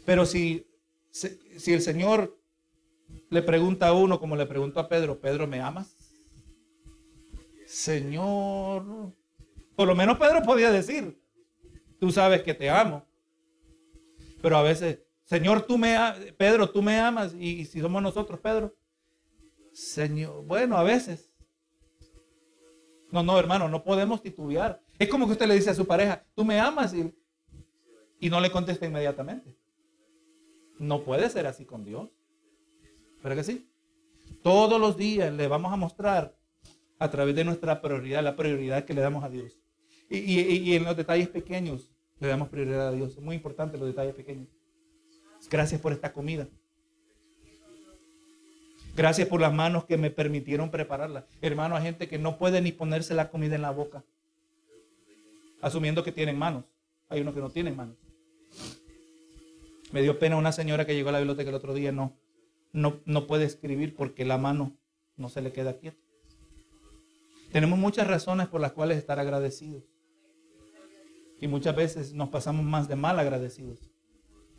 Pero si, si el Señor le pregunta a uno, como le preguntó a Pedro, Pedro, ¿me amas? Señor, por lo menos Pedro podía decir, tú sabes que te amo. Pero a veces, Señor, tú me, Pedro, tú me amas. Y, si somos nosotros, Pedro, Señor, bueno, a veces. No, no, hermano, no podemos titubear. Es como que usted le dice a su pareja, tú me amas y, y no le contesta inmediatamente. No puede ser así con Dios. ¿Pero que sí? Todos los días le vamos a mostrar a través de nuestra prioridad, la prioridad que le damos a Dios. Y, en los detalles pequeños le damos prioridad a Dios. Es muy importante los detalles pequeños. Gracias por esta comida. Gracias por las manos que me permitieron prepararla. Hermano, hay gente que no puede ni ponerse la comida en la boca. Asumiendo que tienen manos. Hay unos que no tienen manos. Me dio pena una señora que llegó a la biblioteca el otro día. No, no, no puede escribir porque la mano no se le queda quieta. Tenemos muchas razones por las cuales estar agradecidos. Y muchas veces nos pasamos más de mal agradecidos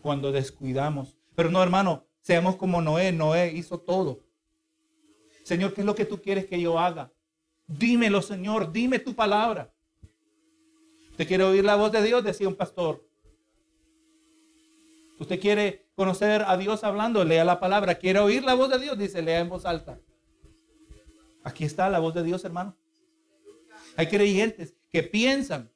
cuando descuidamos. Pero no, hermano, seamos como Noé. Noé hizo todo. Señor, ¿qué es lo que tú quieres que yo haga? Dímelo, Señor, dime tu palabra. ¿Usted quiere oír la voz de Dios? Decía un pastor. ¿Usted quiere conocer a Dios hablando? Lea la palabra. ¿Quiere oír la voz de Dios? Dice, lea en voz alta. Aquí está la voz de Dios, hermano. Hay creyentes que piensan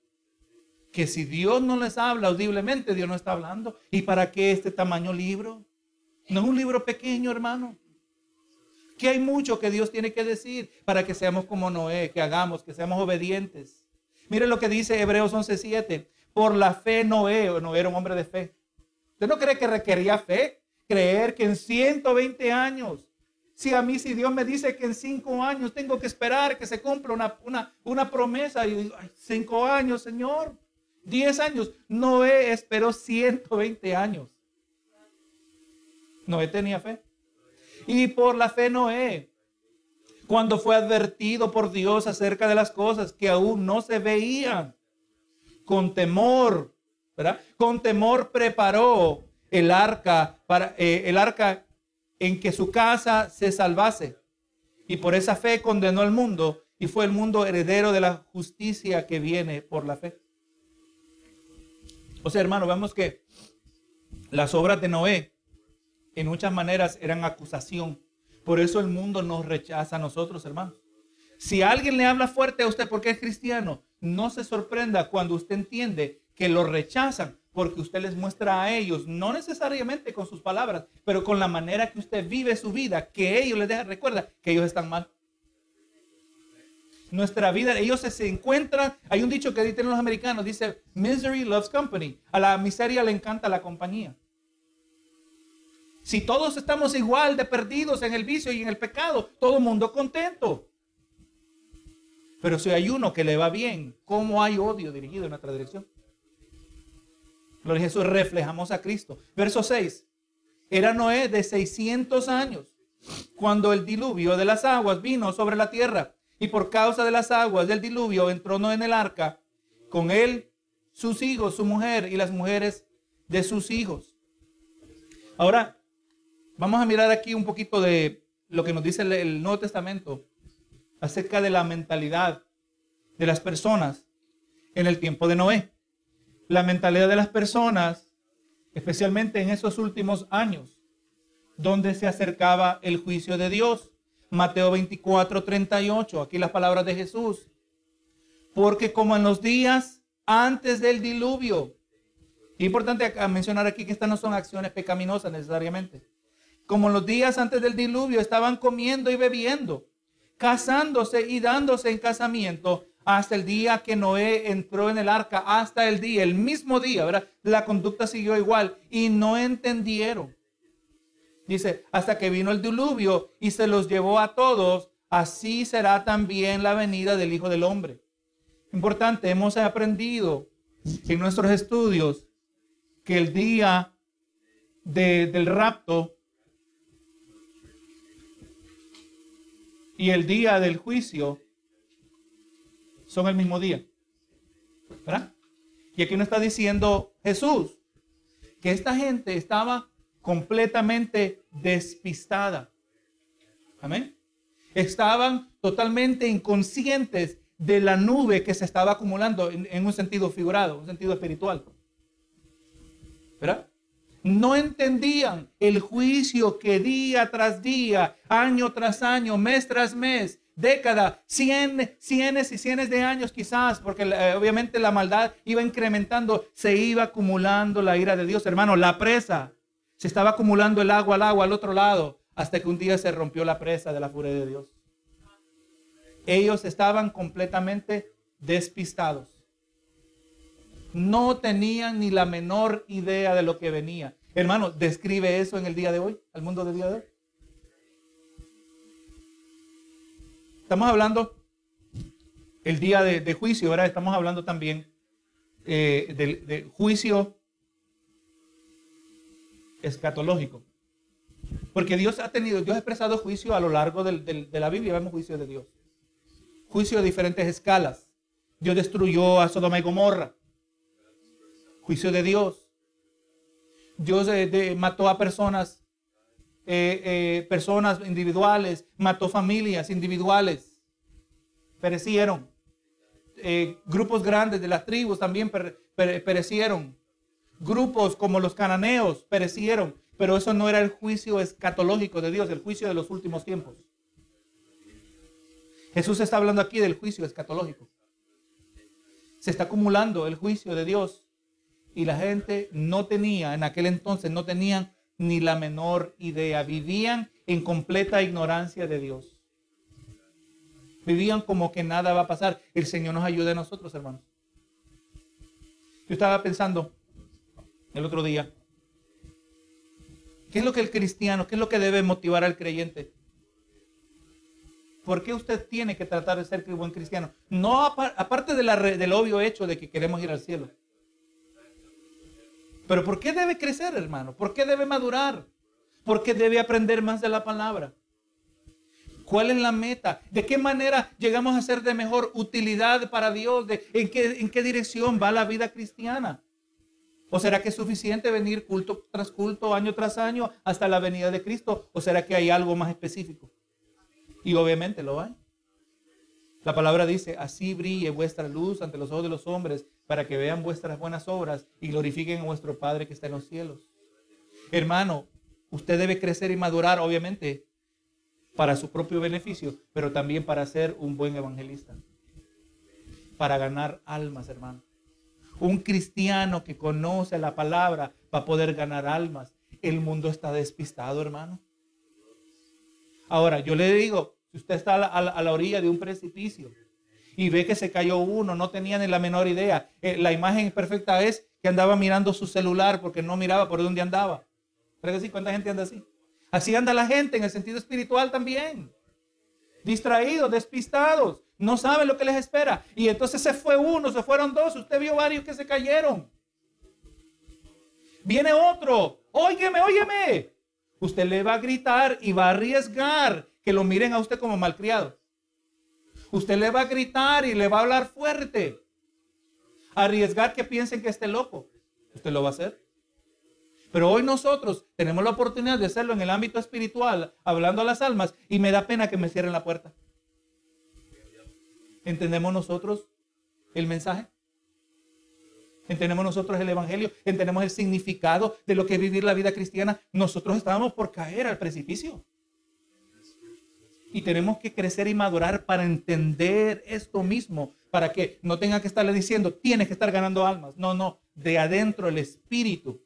que si Dios no les habla audiblemente, Dios no está hablando. ¿Y para qué este tamaño libro? No es un libro pequeño, hermano. Que hay mucho que Dios tiene que decir para que seamos como Noé, que hagamos, que seamos obedientes. Mire lo que dice Hebreos 11:7. Por la fe Noé, Noé era un hombre de fe. ¿Usted no cree que requería fe? Creer que en 120 años si a mí, si Dios me dice que en cinco años tengo que esperar que se cumpla una, una, promesa, y digo, cinco años, Señor, diez años. Noé esperó 120 años. Noé tenía fe. Y por la fe Noé, cuando fue advertido por Dios acerca de las cosas que aún no se veían, con temor. Con temor preparó el arca para eh, el arca en que su casa se salvase. Y por esa fe condenó al mundo y fue el mundo heredero de la justicia que viene por la fe. O sea, hermano, vemos que las obras de Noé en muchas maneras eran acusación. Por eso el mundo nos rechaza a nosotros, hermanos. Si alguien le habla fuerte a usted porque es cristiano, no se sorprenda cuando usted entiende que lo rechazan porque usted les muestra a ellos, no necesariamente con sus palabras, pero con la manera que usted vive su vida, que ellos les dejan, recuerda que ellos están mal. Nuestra vida, ellos se, encuentran, hay un dicho que dicen los americanos, dice, misery loves company, a la miseria le encanta la compañía. Si todos estamos igual de perdidos en el vicio y en el pecado, todo mundo contento. Pero si hay uno que le va bien, ¿cómo hay odio dirigido en nuestra dirección? Gloria a Jesús, reflejamos a Cristo. Verso 6. Era Noé de 600 años cuando el diluvio de las aguas vino sobre la tierra. Y por causa de las aguas del diluvio entró Noé en el arca, con él sus hijos, su mujer y las mujeres de sus hijos. Ahora, vamos a mirar aquí un poquito de lo que nos dice el Nuevo Testamento acerca de la mentalidad de las personas en el tiempo de Noé la mentalidad de las personas, especialmente en esos últimos años, donde se acercaba el juicio de Dios. Mateo 24, 38, aquí las palabras de Jesús. Porque como en los días antes del diluvio, importante mencionar aquí que estas no son acciones pecaminosas necesariamente. Como los días antes del diluvio estaban comiendo y bebiendo, casándose y dándose en casamiento hasta el día que Noé entró en el arca, hasta el día, el mismo día. La conducta siguió igual y no entendieron. Dice, hasta que vino el diluvio y se los llevó a todos, así será también la venida del Hijo del Hombre. Importante, hemos aprendido en nuestros estudios que el día del rapto y el día del juicio son el mismo día. ¿Verdad? Y aquí nos está diciendo Jesús que esta gente estaba completamente despistada. Amén. Estaban totalmente inconscientes de la nube que se estaba acumulando en, un sentido figurado, un sentido espiritual. ¿Verdad? No entendían el juicio que día tras día, año tras año, mes tras mes, década, cien, cienes y cienes de años quizás, porque eh, obviamente la maldad iba incrementando, se iba acumulando la ira de Dios, hermano, la presa, se estaba acumulando el agua al agua al otro lado, hasta que un día se rompió la presa de la furia de Dios. Ellos estaban completamente despistados. No tenían ni la menor idea de lo que venía. Hermano, describe eso en el día de hoy, al mundo del día de hoy. Estamos hablando el día de, juicio, ahora estamos hablando también eh, del, juicio escatológico. Porque Dios ha tenido, Dios ha expresado juicio a lo largo de la Biblia, vemos juicio de Dios. Juicio de diferentes escalas. Dios destruyó a Sodoma y Gomorra. Juicio de Dios. Dios eh, mató a personas eh, eh, personas individuales, mató familias individuales, perecieron. Grupos grandes de las tribus también perecieron. Grupos como los cananeos perecieron. Pero eso no era el juicio escatológico de Dios, el juicio de los últimos tiempos. Jesús está hablando aquí del juicio escatológico. Se está acumulando el juicio de Dios y la gente no tenía, en aquel entonces no tenían ni la menor idea. Vivían en completa ignorancia de Dios. Vivían como que nada va a pasar. El Señor nos ayude a nosotros, hermanos. Yo estaba pensando el otro día, ¿qué es lo que el cristiano, qué es lo que debe motivar al creyente? ¿Por qué usted tiene que tratar de ser buen cristiano? No aparte de del obvio hecho de que queremos ir al cielo. Pero ¿por qué debe crecer, hermano? ¿Por qué debe madurar? ¿Por qué debe aprender más de la palabra? ¿Cuál es la meta? ¿De qué manera llegamos a ser de mejor utilidad para Dios? en, qué, ¿En qué dirección va la vida cristiana? ¿O será que es suficiente venir culto tras culto, año tras año, hasta la venida de Cristo? ¿O será que hay algo más específico? Y obviamente lo hay. La palabra dice, así brille vuestra luz ante los ojos de los hombres para que vean vuestras buenas obras y glorifiquen a vuestro Padre que está en los cielos. Hermano, usted debe crecer y madurar, obviamente, para su propio beneficio, pero también para ser un buen evangelista. Para ganar almas, hermano. Un cristiano que conoce la palabra va a poder ganar almas. El mundo está despistado, hermano. Ahora, yo le digo, usted está a la, orilla de un precipicio y ve que se cayó uno, no tenía ni la menor idea. Eh, la imagen perfecta es que andaba mirando su celular porque no miraba por dónde andaba. ¿Pero que ¿Cuánta gente anda así? Así anda la gente en el sentido espiritual también. Distraídos, despistados, no saben lo que les espera. Y entonces se fue uno, se fueron dos, usted vio varios que se cayeron. Viene otro, óyeme, óyeme. Usted le va a gritar y va a arriesgar que lo miren a usted como malcriado. Usted le va a gritar y le va a hablar fuerte. Arriesgar que piensen que esté loco. Usted lo va a hacer. Pero hoy nosotros tenemos la oportunidad de hacerlo en el ámbito espiritual, hablando a las almas, y me da pena que me cierren la puerta. ¿Entendemos nosotros el mensaje? ¿Entendemos nosotros el Evangelio? ¿Entendemos el significado de lo que es vivir la vida cristiana? Nosotros estábamos por caer al precipicio. Y tenemos que crecer y madurar para entender esto mismo, para que no tenga que estarle diciendo, tienes que estar ganando almas. No, no, de adentro el Espíritu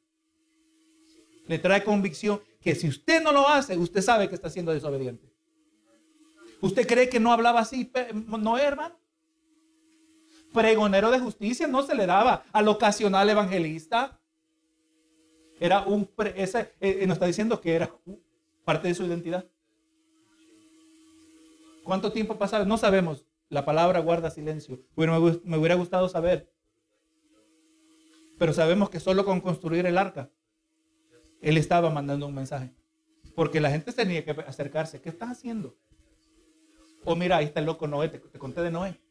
le trae convicción que si usted no lo hace, usted sabe que está siendo desobediente. ¿Usted cree que no hablaba así? No, hermano. Pregonero de justicia no se le daba al ocasional evangelista. Era un, ese, eh, nos está diciendo que era parte de su identidad. ¿Cuánto tiempo pasado? No sabemos. La palabra guarda silencio. Bueno, me, hubiera gustado saber. Pero sabemos que solo con construir el arca, él estaba mandando un mensaje. Porque la gente tenía que acercarse. ¿Qué estás haciendo? O oh, mira, ahí está el loco Noé. Te, conté de Noé.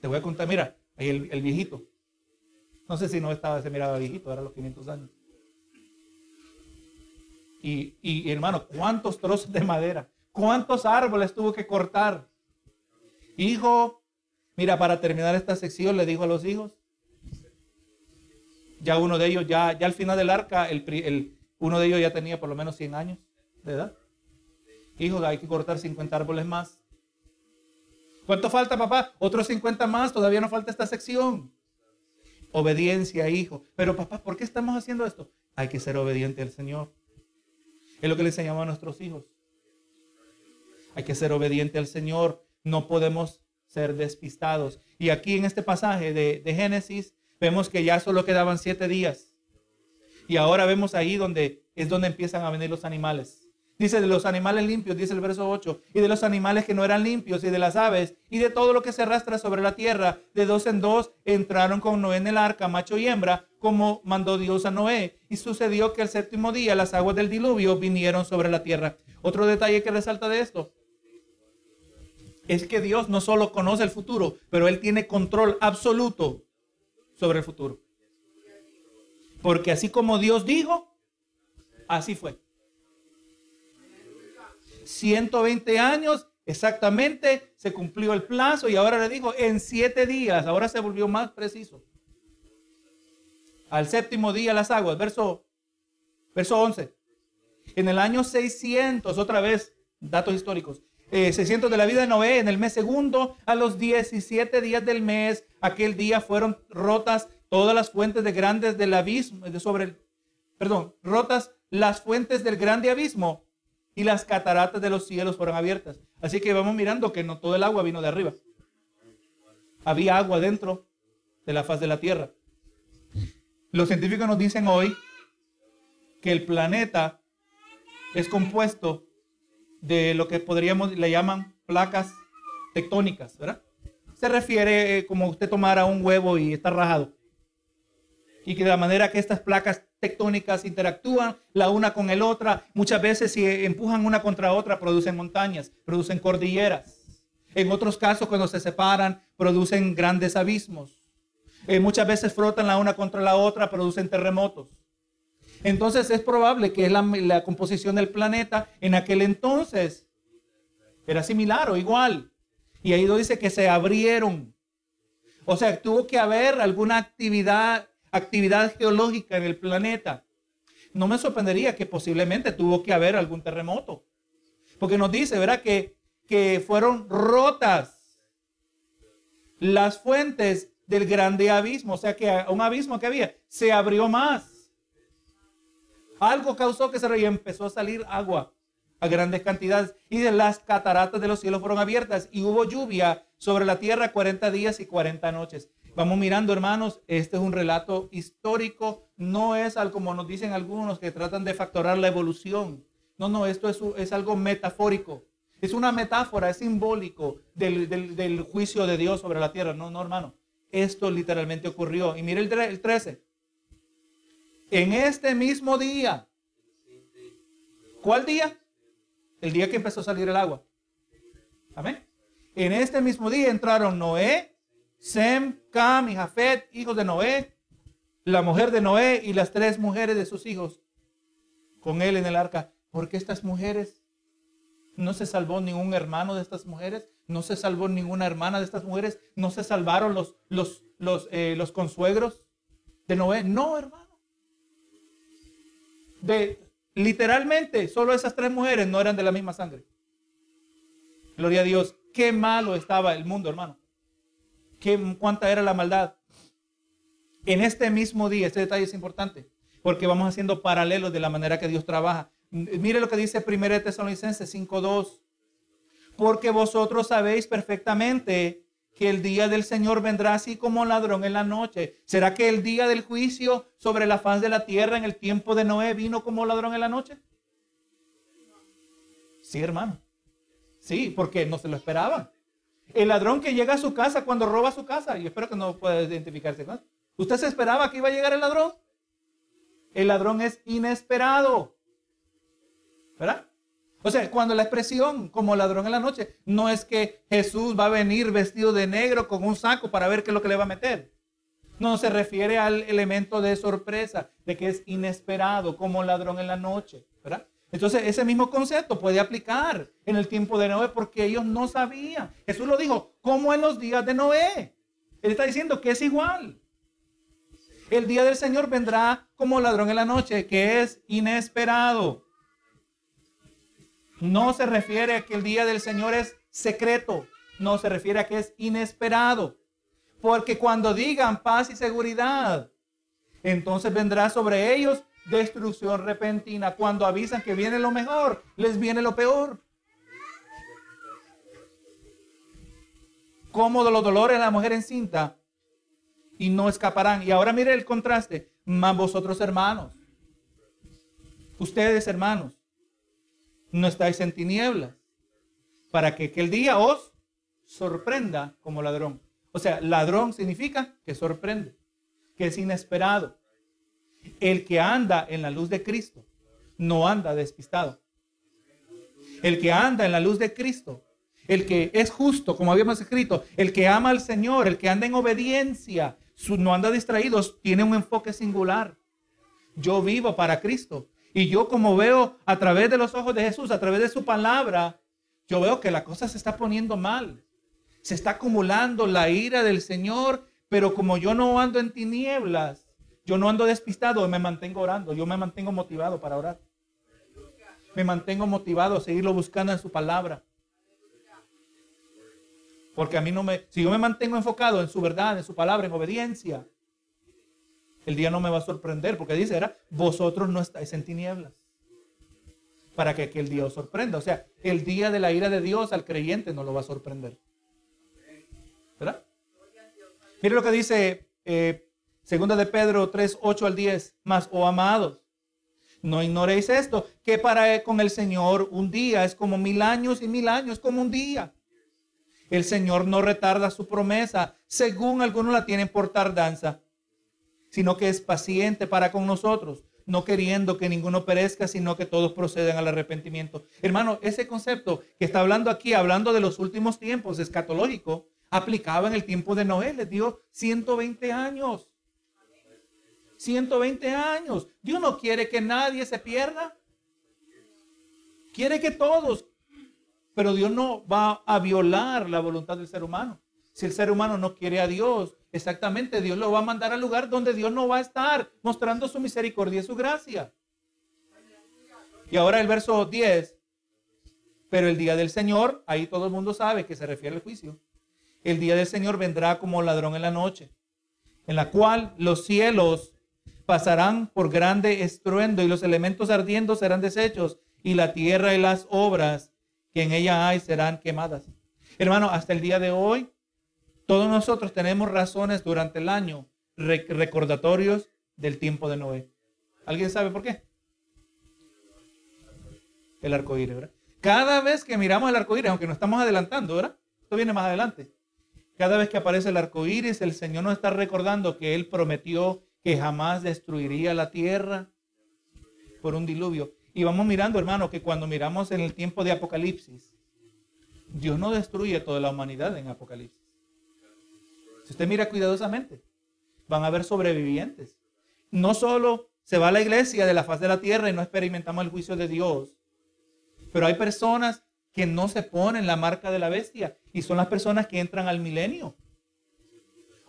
Te voy a contar, mira, ahí el, el, viejito. No sé si no estaba, se miraba viejito, era los 500 años. Y, y hermano, ¿cuántos trozos de madera? ¿Cuántos árboles tuvo que cortar? Hijo, mira, para terminar esta sección le dijo a los hijos, ya uno de ellos, ya, ya al final del arca, el, uno de ellos ya tenía por lo menos 100 años de edad. Hijo, hay que cortar 50 árboles más. ¿Cuánto falta, papá? Otros 50 más, todavía no falta esta sección. Obediencia, hijo. Pero papá, ¿por qué estamos haciendo esto? Hay que ser obediente al Señor. Es lo que le enseñamos a nuestros hijos. Hay que ser obediente al Señor. No podemos ser despistados. Y aquí en este pasaje de, de Génesis vemos que ya solo quedaban siete días. Y ahora vemos ahí donde es donde empiezan a venir los animales. Dice de los animales limpios, dice el verso 8, y de los animales que no eran limpios, y de las aves, y de todo lo que se arrastra sobre la tierra, de dos en dos entraron con Noé en el arca, macho y hembra, como mandó Dios a Noé. Y sucedió que el séptimo día las aguas del diluvio vinieron sobre la tierra. Otro detalle que resalta de esto es que Dios no solo conoce el futuro, pero Él tiene control absoluto sobre el futuro. Porque así como Dios dijo, así fue. 120 años exactamente se cumplió el plazo y ahora le dijo en siete días, ahora se volvió más preciso. Al séptimo día las aguas, verso, verso 11. En el año 600, otra vez, datos históricos, 600 eh, de la vida de Noé, en el mes segundo, a los 17 días del mes, aquel día fueron rotas todas las fuentes de grandes del abismo, de sobre el, perdón, rotas las fuentes del grande abismo y las cataratas de los cielos fueron abiertas. Así que vamos mirando que no todo el agua vino de arriba. Había agua dentro de la faz de la tierra. Los científicos nos dicen hoy que el planeta es compuesto de lo que podríamos, le llaman placas tectónicas, ¿verdad? Se refiere eh, como usted tomara un huevo y está rajado. Y que de la manera que estas placas tectónicas interactúan la una con el otra. Muchas veces si empujan una contra otra producen montañas, producen cordilleras. En otros casos cuando se separan producen grandes abismos. Eh, muchas veces frotan la una contra la otra, producen terremotos. Entonces es probable que la, la composición del planeta en aquel entonces era similar o igual. Y ahí dice que se abrieron. O sea, tuvo que haber alguna actividad actividad geológica en el planeta, no me sorprendería que posiblemente tuvo que haber algún terremoto. Porque nos dice, ¿verdad? Que, que fueron rotas las fuentes del grande abismo. O sea que un abismo que había se abrió más. Algo causó que se y empezó a salir agua a grandes cantidades. Y de las cataratas de los cielos fueron abiertas y hubo lluvia sobre la tierra 40 días y 40 noches. Vamos mirando, hermanos, este es un relato histórico, no es algo como nos dicen algunos que tratan de factorar la evolución. No, no, esto es, es algo metafórico. Es una metáfora, es simbólico del, del, juicio de Dios sobre la tierra. No, no, hermano. Esto literalmente ocurrió. Y mire el, el 13. En este mismo día. ¿Cuál día? El día que empezó a salir el agua. Amén. En este mismo día entraron Noé, Sem, Cam y Jafet, hijos de Noé, la mujer de Noé y las tres mujeres de sus hijos con él en el arca. Porque estas mujeres no se salvó ningún hermano de estas mujeres, no se salvó ninguna hermana de estas mujeres, no se salvaron los, los, los, eh, los consuegros de Noé. No, hermano. De, literalmente, solo esas tres mujeres no eran de la misma sangre. Gloria a Dios. Qué malo estaba el mundo, hermano qué, cuánta era la maldad. En este mismo día, este detalle es importante, porque vamos haciendo paralelos de la manera que Dios trabaja. Mire lo que dice 1 Tesalonicenses 5.2. Porque vosotros sabéis perfectamente que el día del Señor vendrá así como ladrón en la noche. ¿Será que el día del juicio sobre la faz de la tierra en el tiempo de Noé vino como ladrón en la noche? Sí, hermano. Sí, porque no se lo esperaban. El ladrón que llega a su casa cuando roba su casa, y espero que no pueda identificarse con ¿Usted se esperaba que iba a llegar el ladrón? El ladrón es inesperado. ¿Verdad? O sea, cuando la expresión como ladrón en la noche no es que Jesús va a venir vestido de negro con un saco para ver qué es lo que le va a meter. No, se refiere al elemento de sorpresa, de que es inesperado como ladrón en la noche. ¿Verdad? Entonces, ese mismo concepto puede aplicar en el tiempo de Noé porque ellos no sabían. Jesús lo dijo, como en los días de Noé. Él está diciendo que es igual. El día del Señor vendrá como ladrón en la noche, que es inesperado. No se refiere a que el día del Señor es secreto. No se refiere a que es inesperado. Porque cuando digan paz y seguridad, entonces vendrá sobre ellos destrucción repentina. Cuando avisan que viene lo mejor, les viene lo peor. Como de los dolores de la mujer encinta y no escaparán. Y ahora mire el contraste. Más vosotros hermanos. Ustedes hermanos. No estáis en tinieblas. Para que aquel día os sorprenda como ladrón. O sea, ladrón significa que sorprende, que es inesperado. El que anda en la luz de Cristo no anda despistado. El que anda en la luz de Cristo, el que es justo, como habíamos escrito, el que ama al Señor, el que anda en obediencia, no anda distraído, tiene un enfoque singular. Yo vivo para Cristo. Y yo como veo a través de los ojos de Jesús, a través de su palabra, yo veo que la cosa se está poniendo mal. Se está acumulando la ira del Señor, pero como yo no ando en tinieblas, yo no ando despistado, me mantengo orando, yo me mantengo motivado para orar. Me mantengo motivado a seguirlo buscando en su palabra. Porque a mí no me, si yo me mantengo enfocado en su verdad, en su palabra, en obediencia, el día no me va a sorprender, porque dice, era, vosotros no estáis en tinieblas. Para que aquel día os sorprenda. O sea, el día de la ira de Dios al creyente no lo va a sorprender. ¿Verdad? Mire lo que dice eh, de Pedro 3, 8 al 10. Más, oh amados, no ignoréis esto, que para con el Señor un día es como mil años y mil años como un día. El Señor no retarda su promesa, según algunos la tienen por tardanza, sino que es paciente para con nosotros, no queriendo que ninguno perezca, sino que todos procedan al arrepentimiento. Hermano, ese concepto que está hablando aquí, hablando de los últimos tiempos, escatológico, aplicaba en el tiempo de Noé, les dio 120 años. 120 años. Dios no quiere que nadie se pierda. Quiere que todos pero Dios no va a violar la voluntad del ser humano. Si el ser humano no quiere a Dios, exactamente Dios lo va a mandar al lugar donde Dios no va a estar, mostrando su misericordia y su gracia. Y ahora el verso 10. Pero el día del Señor, ahí todo el mundo sabe que se refiere al juicio. El día del Señor vendrá como ladrón en la noche, en la cual los cielos pasarán por grande estruendo y los elementos ardiendo serán deshechos y la tierra y las obras que en ella hay serán quemadas. Hermano, hasta el día de hoy, todos nosotros tenemos razones durante el año, recordatorios del tiempo de Noé. ¿Alguien sabe por qué? El arco iris, ¿verdad? Cada vez que miramos el arco iris, aunque nos estamos adelantando, ¿verdad? Esto viene más adelante. Cada vez que aparece el arco iris, el Señor nos está recordando que Él prometió que jamás destruiría la tierra por un diluvio. Y vamos mirando, hermano, que cuando miramos en el tiempo de Apocalipsis, Dios no destruye toda la humanidad en Apocalipsis. Si usted mira cuidadosamente, van a haber sobrevivientes. No solo se va a la iglesia de la faz de la tierra y no experimentamos el juicio de Dios, pero hay personas que no se ponen la marca de la bestia y son las personas que entran al milenio.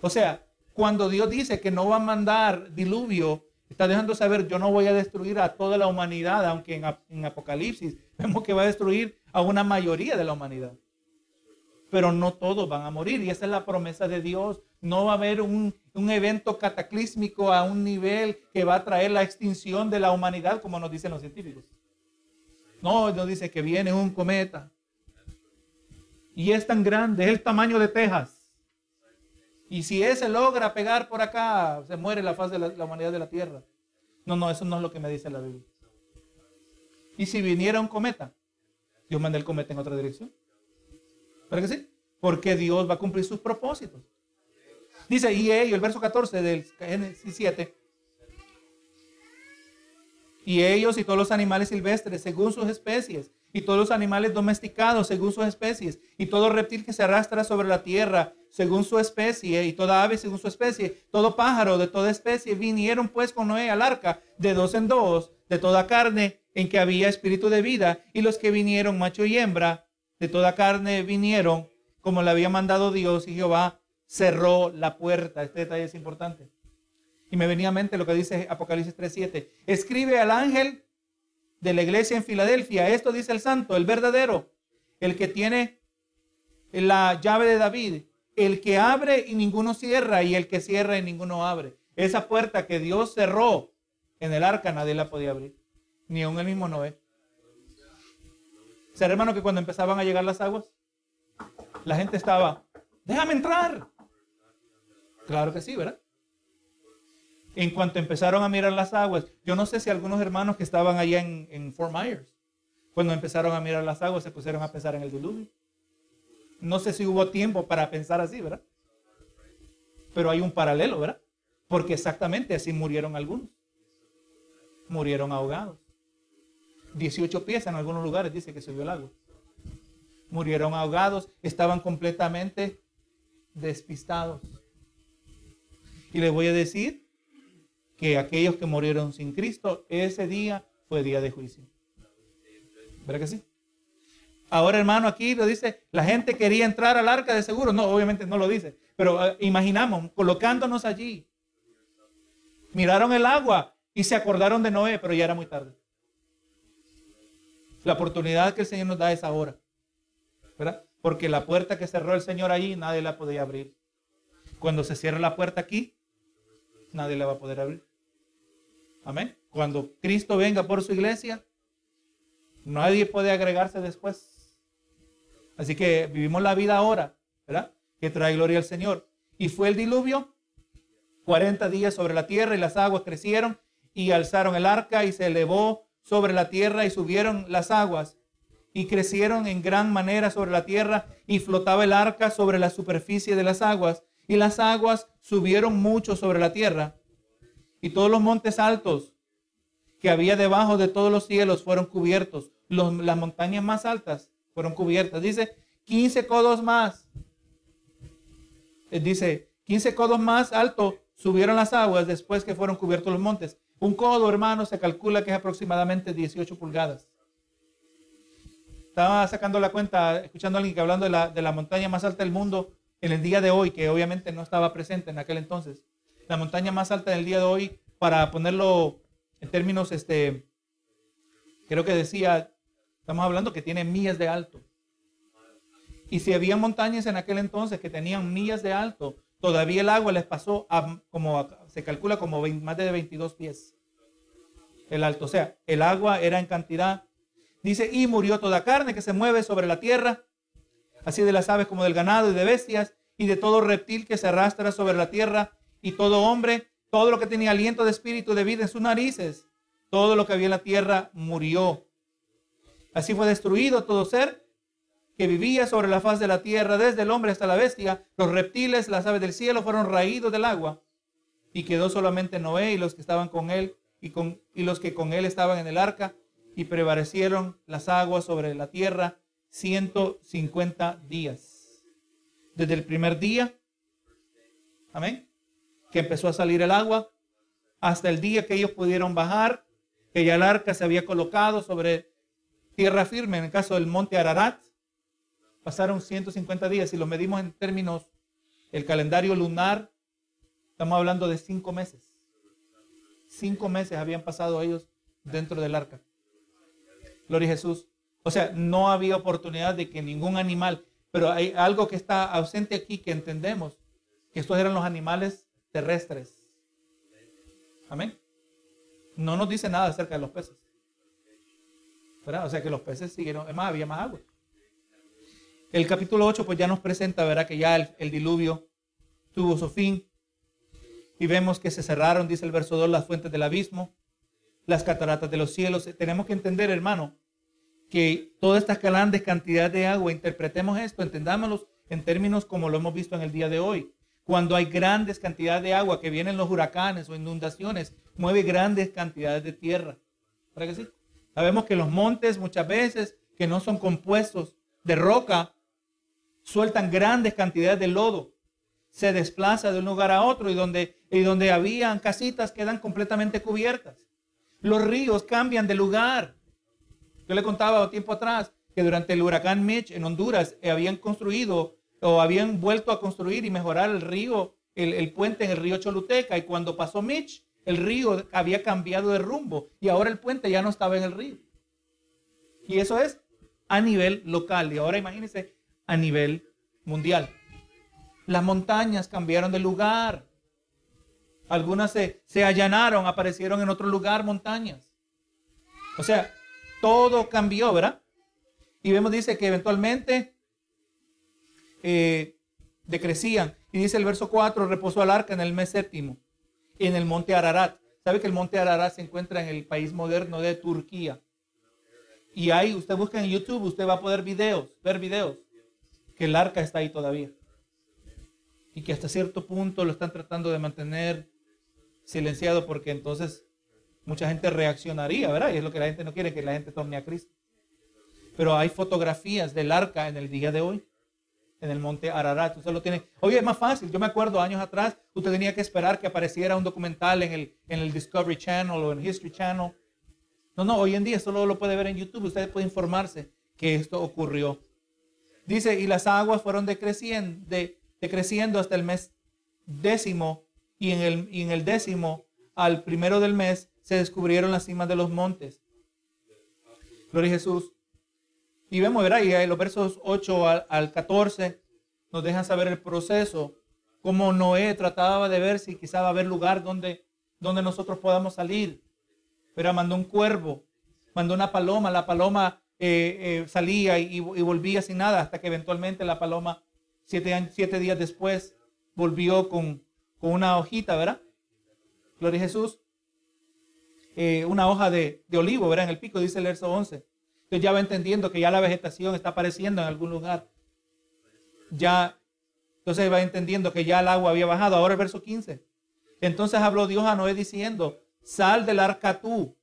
O sea, cuando Dios dice que no va a mandar diluvio Está dejando saber, yo no voy a destruir a toda la humanidad, aunque en, Apocalipsis vemos que va a destruir a una mayoría de la humanidad. Pero no todos van a morir y esa es la promesa de Dios. No va a haber un, un evento cataclísmico a un nivel que va a traer la extinción de la humanidad, como nos dicen los científicos. No, nos dice que viene un cometa. Y es tan grande, es el tamaño de Texas. Y si ese logra pegar por acá, se muere la faz de la, humanidad de la tierra. No, no, eso no es lo que me dice la Biblia. Y si viniera un cometa, Dios manda el cometa en otra dirección. ¿Para que sí? Porque Dios va a cumplir sus propósitos. Dice, y ellos, el verso 14 del Génesis 7, y ellos y todos los animales silvestres, según sus especies, y todos los animales domesticados, según sus especies, y todo reptil que se arrastra sobre la tierra, según su especie, y toda ave según su especie, todo pájaro de toda especie, vinieron pues con Noé al arca de dos en dos, de toda carne en que había espíritu de vida, y los que vinieron, macho y hembra, de toda carne vinieron, como le había mandado Dios, y Jehová cerró la puerta. Este detalle es importante. Y me venía a mente lo que dice Apocalipsis 3:7. Escribe al ángel de la iglesia en Filadelfia, esto dice el santo, el verdadero, el que tiene la llave de David, el que abre y ninguno cierra, y el que cierra y ninguno abre. Esa puerta que Dios cerró en el arca nadie la podía abrir, ni aun el mismo Noé. ¿Será hermano que cuando empezaban a llegar las aguas, la gente estaba, déjame entrar. Claro que sí, ¿verdad? En cuanto empezaron a mirar las aguas, yo no sé si algunos hermanos que estaban allá en, en Fort Myers, cuando empezaron a mirar las aguas, se pusieron a pensar en el diluvio. No sé si hubo tiempo para pensar así, ¿verdad? Pero hay un paralelo, ¿verdad? Porque exactamente así murieron algunos. Murieron ahogados. 18 pies en algunos lugares dice que subió el agua. Murieron ahogados, estaban completamente despistados. Y les voy a decir que aquellos que murieron sin Cristo, ese día fue día de juicio. ¿Verdad que sí? Ahora, hermano, aquí lo dice, la gente quería entrar al arca de seguro. No, obviamente no lo dice, pero eh, imaginamos, colocándonos allí. Miraron el agua y se acordaron de Noé, pero ya era muy tarde. La oportunidad que el Señor nos da es ahora. ¿Verdad? Porque la puerta que cerró el Señor allí, nadie la podía abrir. Cuando se cierra la puerta aquí, nadie la va a poder abrir. Amén. Cuando Cristo venga por su iglesia, nadie puede agregarse después. Así que vivimos la vida ahora, ¿verdad? Que trae gloria al Señor. Y fue el diluvio, 40 días sobre la tierra y las aguas crecieron y alzaron el arca y se elevó sobre la tierra y subieron las aguas y crecieron en gran manera sobre la tierra y flotaba el arca sobre la superficie de las aguas y las aguas subieron mucho sobre la tierra y todos los montes altos que había debajo de todos los cielos fueron cubiertos. las montañas más altas fueron cubiertas. Dice 15 codos más. Eh, dice 15 codos más alto subieron las aguas después que fueron cubiertos los montes. Un codo, hermano, se calcula que es aproximadamente 18 pulgadas. Estaba sacando la cuenta, escuchando a alguien que hablando de la, de la montaña más alta del mundo en el día de hoy, que obviamente no estaba presente en aquel entonces. La montaña más alta del día de hoy, para ponerlo en términos, este, creo que decía Estamos hablando que tiene millas de alto. Y si había montañas en aquel entonces que tenían millas de alto, todavía el agua les pasó a, como se calcula como más de 22 pies. El alto, o sea, el agua era en cantidad. Dice, y murió toda carne que se mueve sobre la tierra, así de las aves como del ganado y de bestias, y de todo reptil que se arrastra sobre la tierra, y todo hombre, todo lo que tenía aliento de espíritu de vida en sus narices, todo lo que había en la tierra murió. Así fue destruido todo ser que vivía sobre la faz de la tierra, desde el hombre hasta la bestia. Los reptiles, las aves del cielo fueron raídos del agua. Y quedó solamente Noé y los que estaban con él y, con, y los que con él estaban en el arca. Y prevalecieron las aguas sobre la tierra 150 días. Desde el primer día, amén, que empezó a salir el agua, hasta el día que ellos pudieron bajar, que ya el arca se había colocado sobre tierra firme, en el caso del monte Ararat, pasaron 150 días. Si lo medimos en términos, el calendario lunar, estamos hablando de cinco meses. Cinco meses habían pasado ellos dentro del arca. Gloria a Jesús. O sea, no había oportunidad de que ningún animal, pero hay algo que está ausente aquí que entendemos, que estos eran los animales terrestres. Amén. No nos dice nada acerca de los peces. O sea que los peces siguieron, además había más agua. El capítulo 8 pues ya nos presenta, ¿verdad? Que ya el, diluvio tuvo su fin. Y vemos que se cerraron, dice el verso 2, las fuentes del abismo, las cataratas de los cielos. Tenemos que entender, hermano, que todas estas grandes cantidades de agua, interpretemos esto, entendámoslo en términos como lo hemos visto en el día de hoy. Cuando hay grandes cantidades de agua que vienen los huracanes o inundaciones, mueve grandes cantidades de tierra. ¿Para sí? Sabemos que los montes muchas veces, que no son compuestos de roca, sueltan grandes cantidades de lodo. Se desplaza de un lugar a otro y donde, y donde habían casitas quedan completamente cubiertas. Los ríos cambian de lugar Yo le contaba tiempo atrás que durante el huracán Mitch en Honduras eh, habían construido o habían vuelto a construir y mejorar el río, el, el puente en el río Choluteca. Y cuando pasó Mitch, el río había cambiado de rumbo y ahora el puente ya no estaba en el río. Y eso es a nivel local. Y ahora imagínense a nivel mundial. Las montañas cambiaron de lugar. Algunas se, se allanaron, aparecieron en otro lugar montañas. O sea, todo cambió, ¿verdad? Y vemos, dice que eventualmente eh, decrecían. Y dice el verso 4, reposó el arca en el mes séptimo, en el monte Ararat. ¿Sabe que el monte Ararat se encuentra en el país moderno de Turquía? Y ahí usted busca en YouTube, usted va a poder videos, ver videos, que el arca está ahí todavía. Y que hasta cierto punto lo están tratando de mantener silenciado porque entonces mucha gente reaccionaría, ¿verdad? Y es lo que la gente no quiere, que la gente tome a Cristo. Pero hay fotografías del arca en el día de hoy, en el monte Ararat. Usted lo tiene. Oye, es más fácil. Yo me acuerdo años atrás, usted tenía que esperar que apareciera un documental en el, en el Discovery Channel o en History Channel no, no, hoy en día solo lo puede ver en YouTube. Usted puede informarse que esto ocurrió. Dice, y las aguas fueron decreciendo, decreciendo hasta el mes décimo, y en, el, en el décimo, al primero del mes, se descubrieron las cimas de los montes. Gloria a Jesús. Y vemos, ¿verdad? Y los versos 8 al, al 14 nos dejan saber el proceso, cómo Noé trataba de ver si quizá va a haber lugar donde, donde nosotros podamos salir pero mandó un cuervo, mandó una paloma, la paloma eh, eh, salía y, volvía sin nada, hasta que eventualmente la paloma, siete, siete días después, volvió con, una hojita, ¿verdad? Gloria a Jesús. Eh, una hoja de, olivo, ¿verdad? En el pico, dice el verso 11. Entonces ya va entendiendo que ya la vegetación está apareciendo en algún lugar. Ya, entonces va entendiendo que ya el agua había bajado. Ahora el verso 15. Entonces habló Dios a Noé diciendo, sal del arca tú.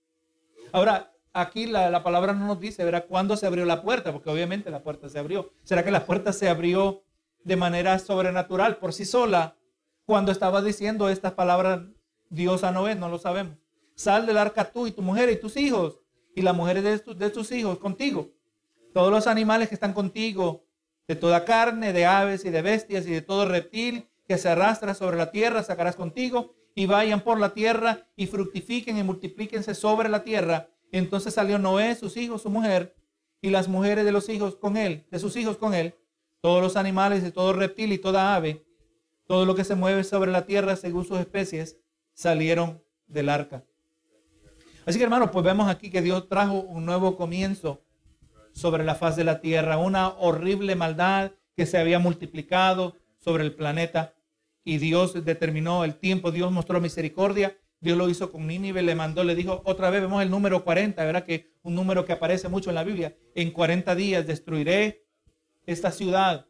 Ahora, aquí la, palabra no nos dice, ¿verdad? ¿Cuándo se abrió la puerta? Porque obviamente la puerta se abrió. ¿Será que la puerta se abrió de manera sobrenatural por sí sola? Cuando estaba diciendo estas palabras Dios a Noé, no lo sabemos. Sal del arca tú y tu mujer y tus hijos y las mujeres de, de tus hijos contigo. Todos los animales que están contigo, de toda carne, de aves y de bestias y de todo reptil que se arrastra sobre la tierra, sacarás contigo y vayan por la tierra y fructifiquen y multiplíquense sobre la tierra. Entonces salió Noé, sus hijos, su mujer y las mujeres de los hijos con él, de sus hijos con él, todos los animales de todo reptil y toda ave, todo lo que se mueve sobre la tierra según sus especies, salieron del arca. Así que hermanos, pues vemos aquí que Dios trajo un nuevo comienzo sobre la faz de la tierra, una horrible maldad que se había multiplicado sobre el planeta y Dios determinó el tiempo, Dios mostró misericordia, Dios lo hizo con Nínive, le mandó, le dijo, otra vez vemos el número 40, ¿verdad? Que un número que aparece mucho en la Biblia. En 40 días destruiré esta ciudad.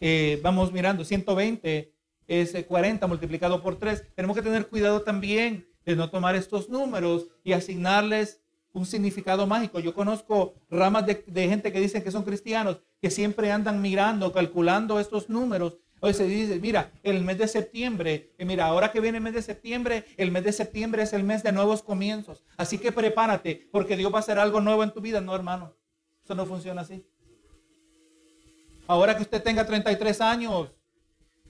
Eh, vamos mirando, 120 es 40 multiplicado por 3. Tenemos que tener cuidado también de no tomar estos números y asignarles un significado mágico. Yo conozco ramas de, gente que dicen que son cristianos, que siempre andan mirando, calculando estos números Hoy se dice, mira, el mes de septiembre, y mira, ahora que viene el mes de septiembre, el mes de septiembre es el mes de nuevos comienzos. Así que prepárate, porque Dios va a hacer algo nuevo en tu vida. No, hermano, eso no funciona así. Ahora que usted tenga 33 años,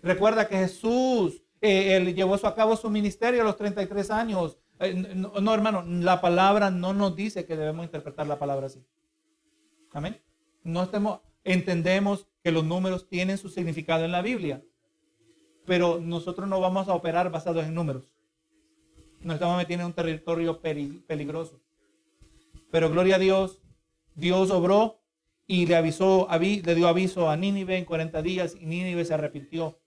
recuerda que Jesús, eh, él llevó a cabo su ministerio a los 33 años. Eh, no, no, hermano, la palabra no nos dice que debemos interpretar la palabra así. Amén. No estemos, entendemos que los números tienen su significado en la Biblia, pero nosotros no vamos a operar basados en números. Nos estamos metiendo en un territorio peligroso. Pero gloria a Dios, Dios obró y le avisó, le dio aviso a Nínive en 40 días y Nínive se arrepintió.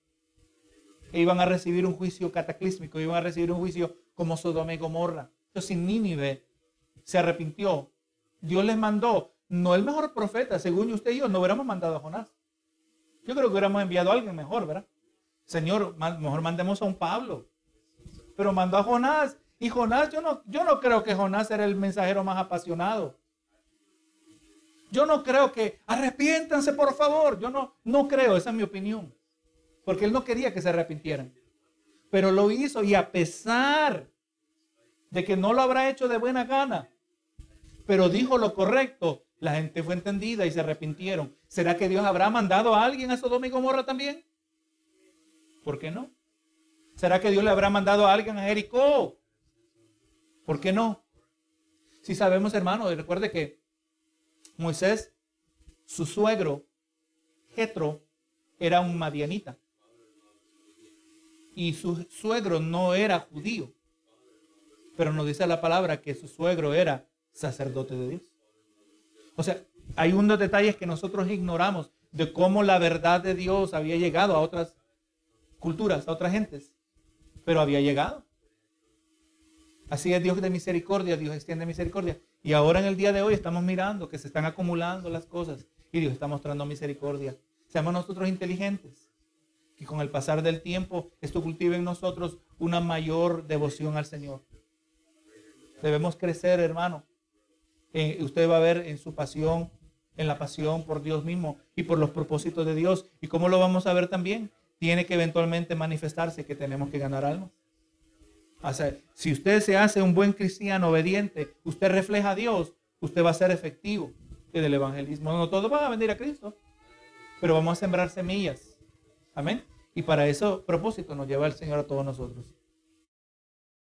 E iban a recibir un juicio cataclísmico, iban a recibir un juicio como Sodoma y Gomorra. Entonces, Nínive se arrepintió, Dios les mandó, no el mejor profeta, según usted y yo, no hubiéramos mandado a Jonás. Yo creo que hubiéramos enviado a alguien mejor, ¿verdad? Señor, mejor mandemos a un Pablo. Pero mandó a Jonás. Y Jonás, yo no, yo no creo que Jonás era el mensajero más apasionado. Yo no creo que arrepiéntanse, por favor. Yo no, no creo, esa es mi opinión. Porque él no quería que se arrepintieran. Pero lo hizo y a pesar de que no lo habrá hecho de buena gana, pero dijo lo correcto, la gente fue entendida y se arrepintieron. ¿Será que Dios habrá mandado a alguien a Sodoma y Gomorra también? ¿Por qué no? ¿Será que Dios le habrá mandado a alguien a Jericó? ¿Por qué no? Si sabemos, hermano, recuerde que Moisés, su suegro, Jetro, era un madianita. Y su suegro no era judío. Pero nos dice la palabra que su suegro era sacerdote de Dios. O sea, hay unos detalles que nosotros ignoramos de cómo la verdad de Dios había llegado a otras culturas, a otras gentes. Pero había llegado. Así es Dios de misericordia, Dios extiende misericordia. Y ahora en el día de hoy estamos mirando que se están acumulando las cosas y Dios está mostrando misericordia. Seamos nosotros inteligentes. Que con el pasar del tiempo esto cultive en nosotros una mayor devoción al Señor. Debemos crecer, hermano. Eh, usted va a ver en su pasión, en la pasión por Dios mismo y por los propósitos de Dios. ¿Y cómo lo vamos a ver también? Tiene que eventualmente manifestarse que tenemos que ganar almas. Si usted se hace un buen cristiano obediente, usted refleja a Dios, usted va a ser efectivo en el evangelismo. No todos van a venir a Cristo, pero vamos a sembrar semillas. Amén. Y para eso propósito nos lleva el Señor a todos nosotros.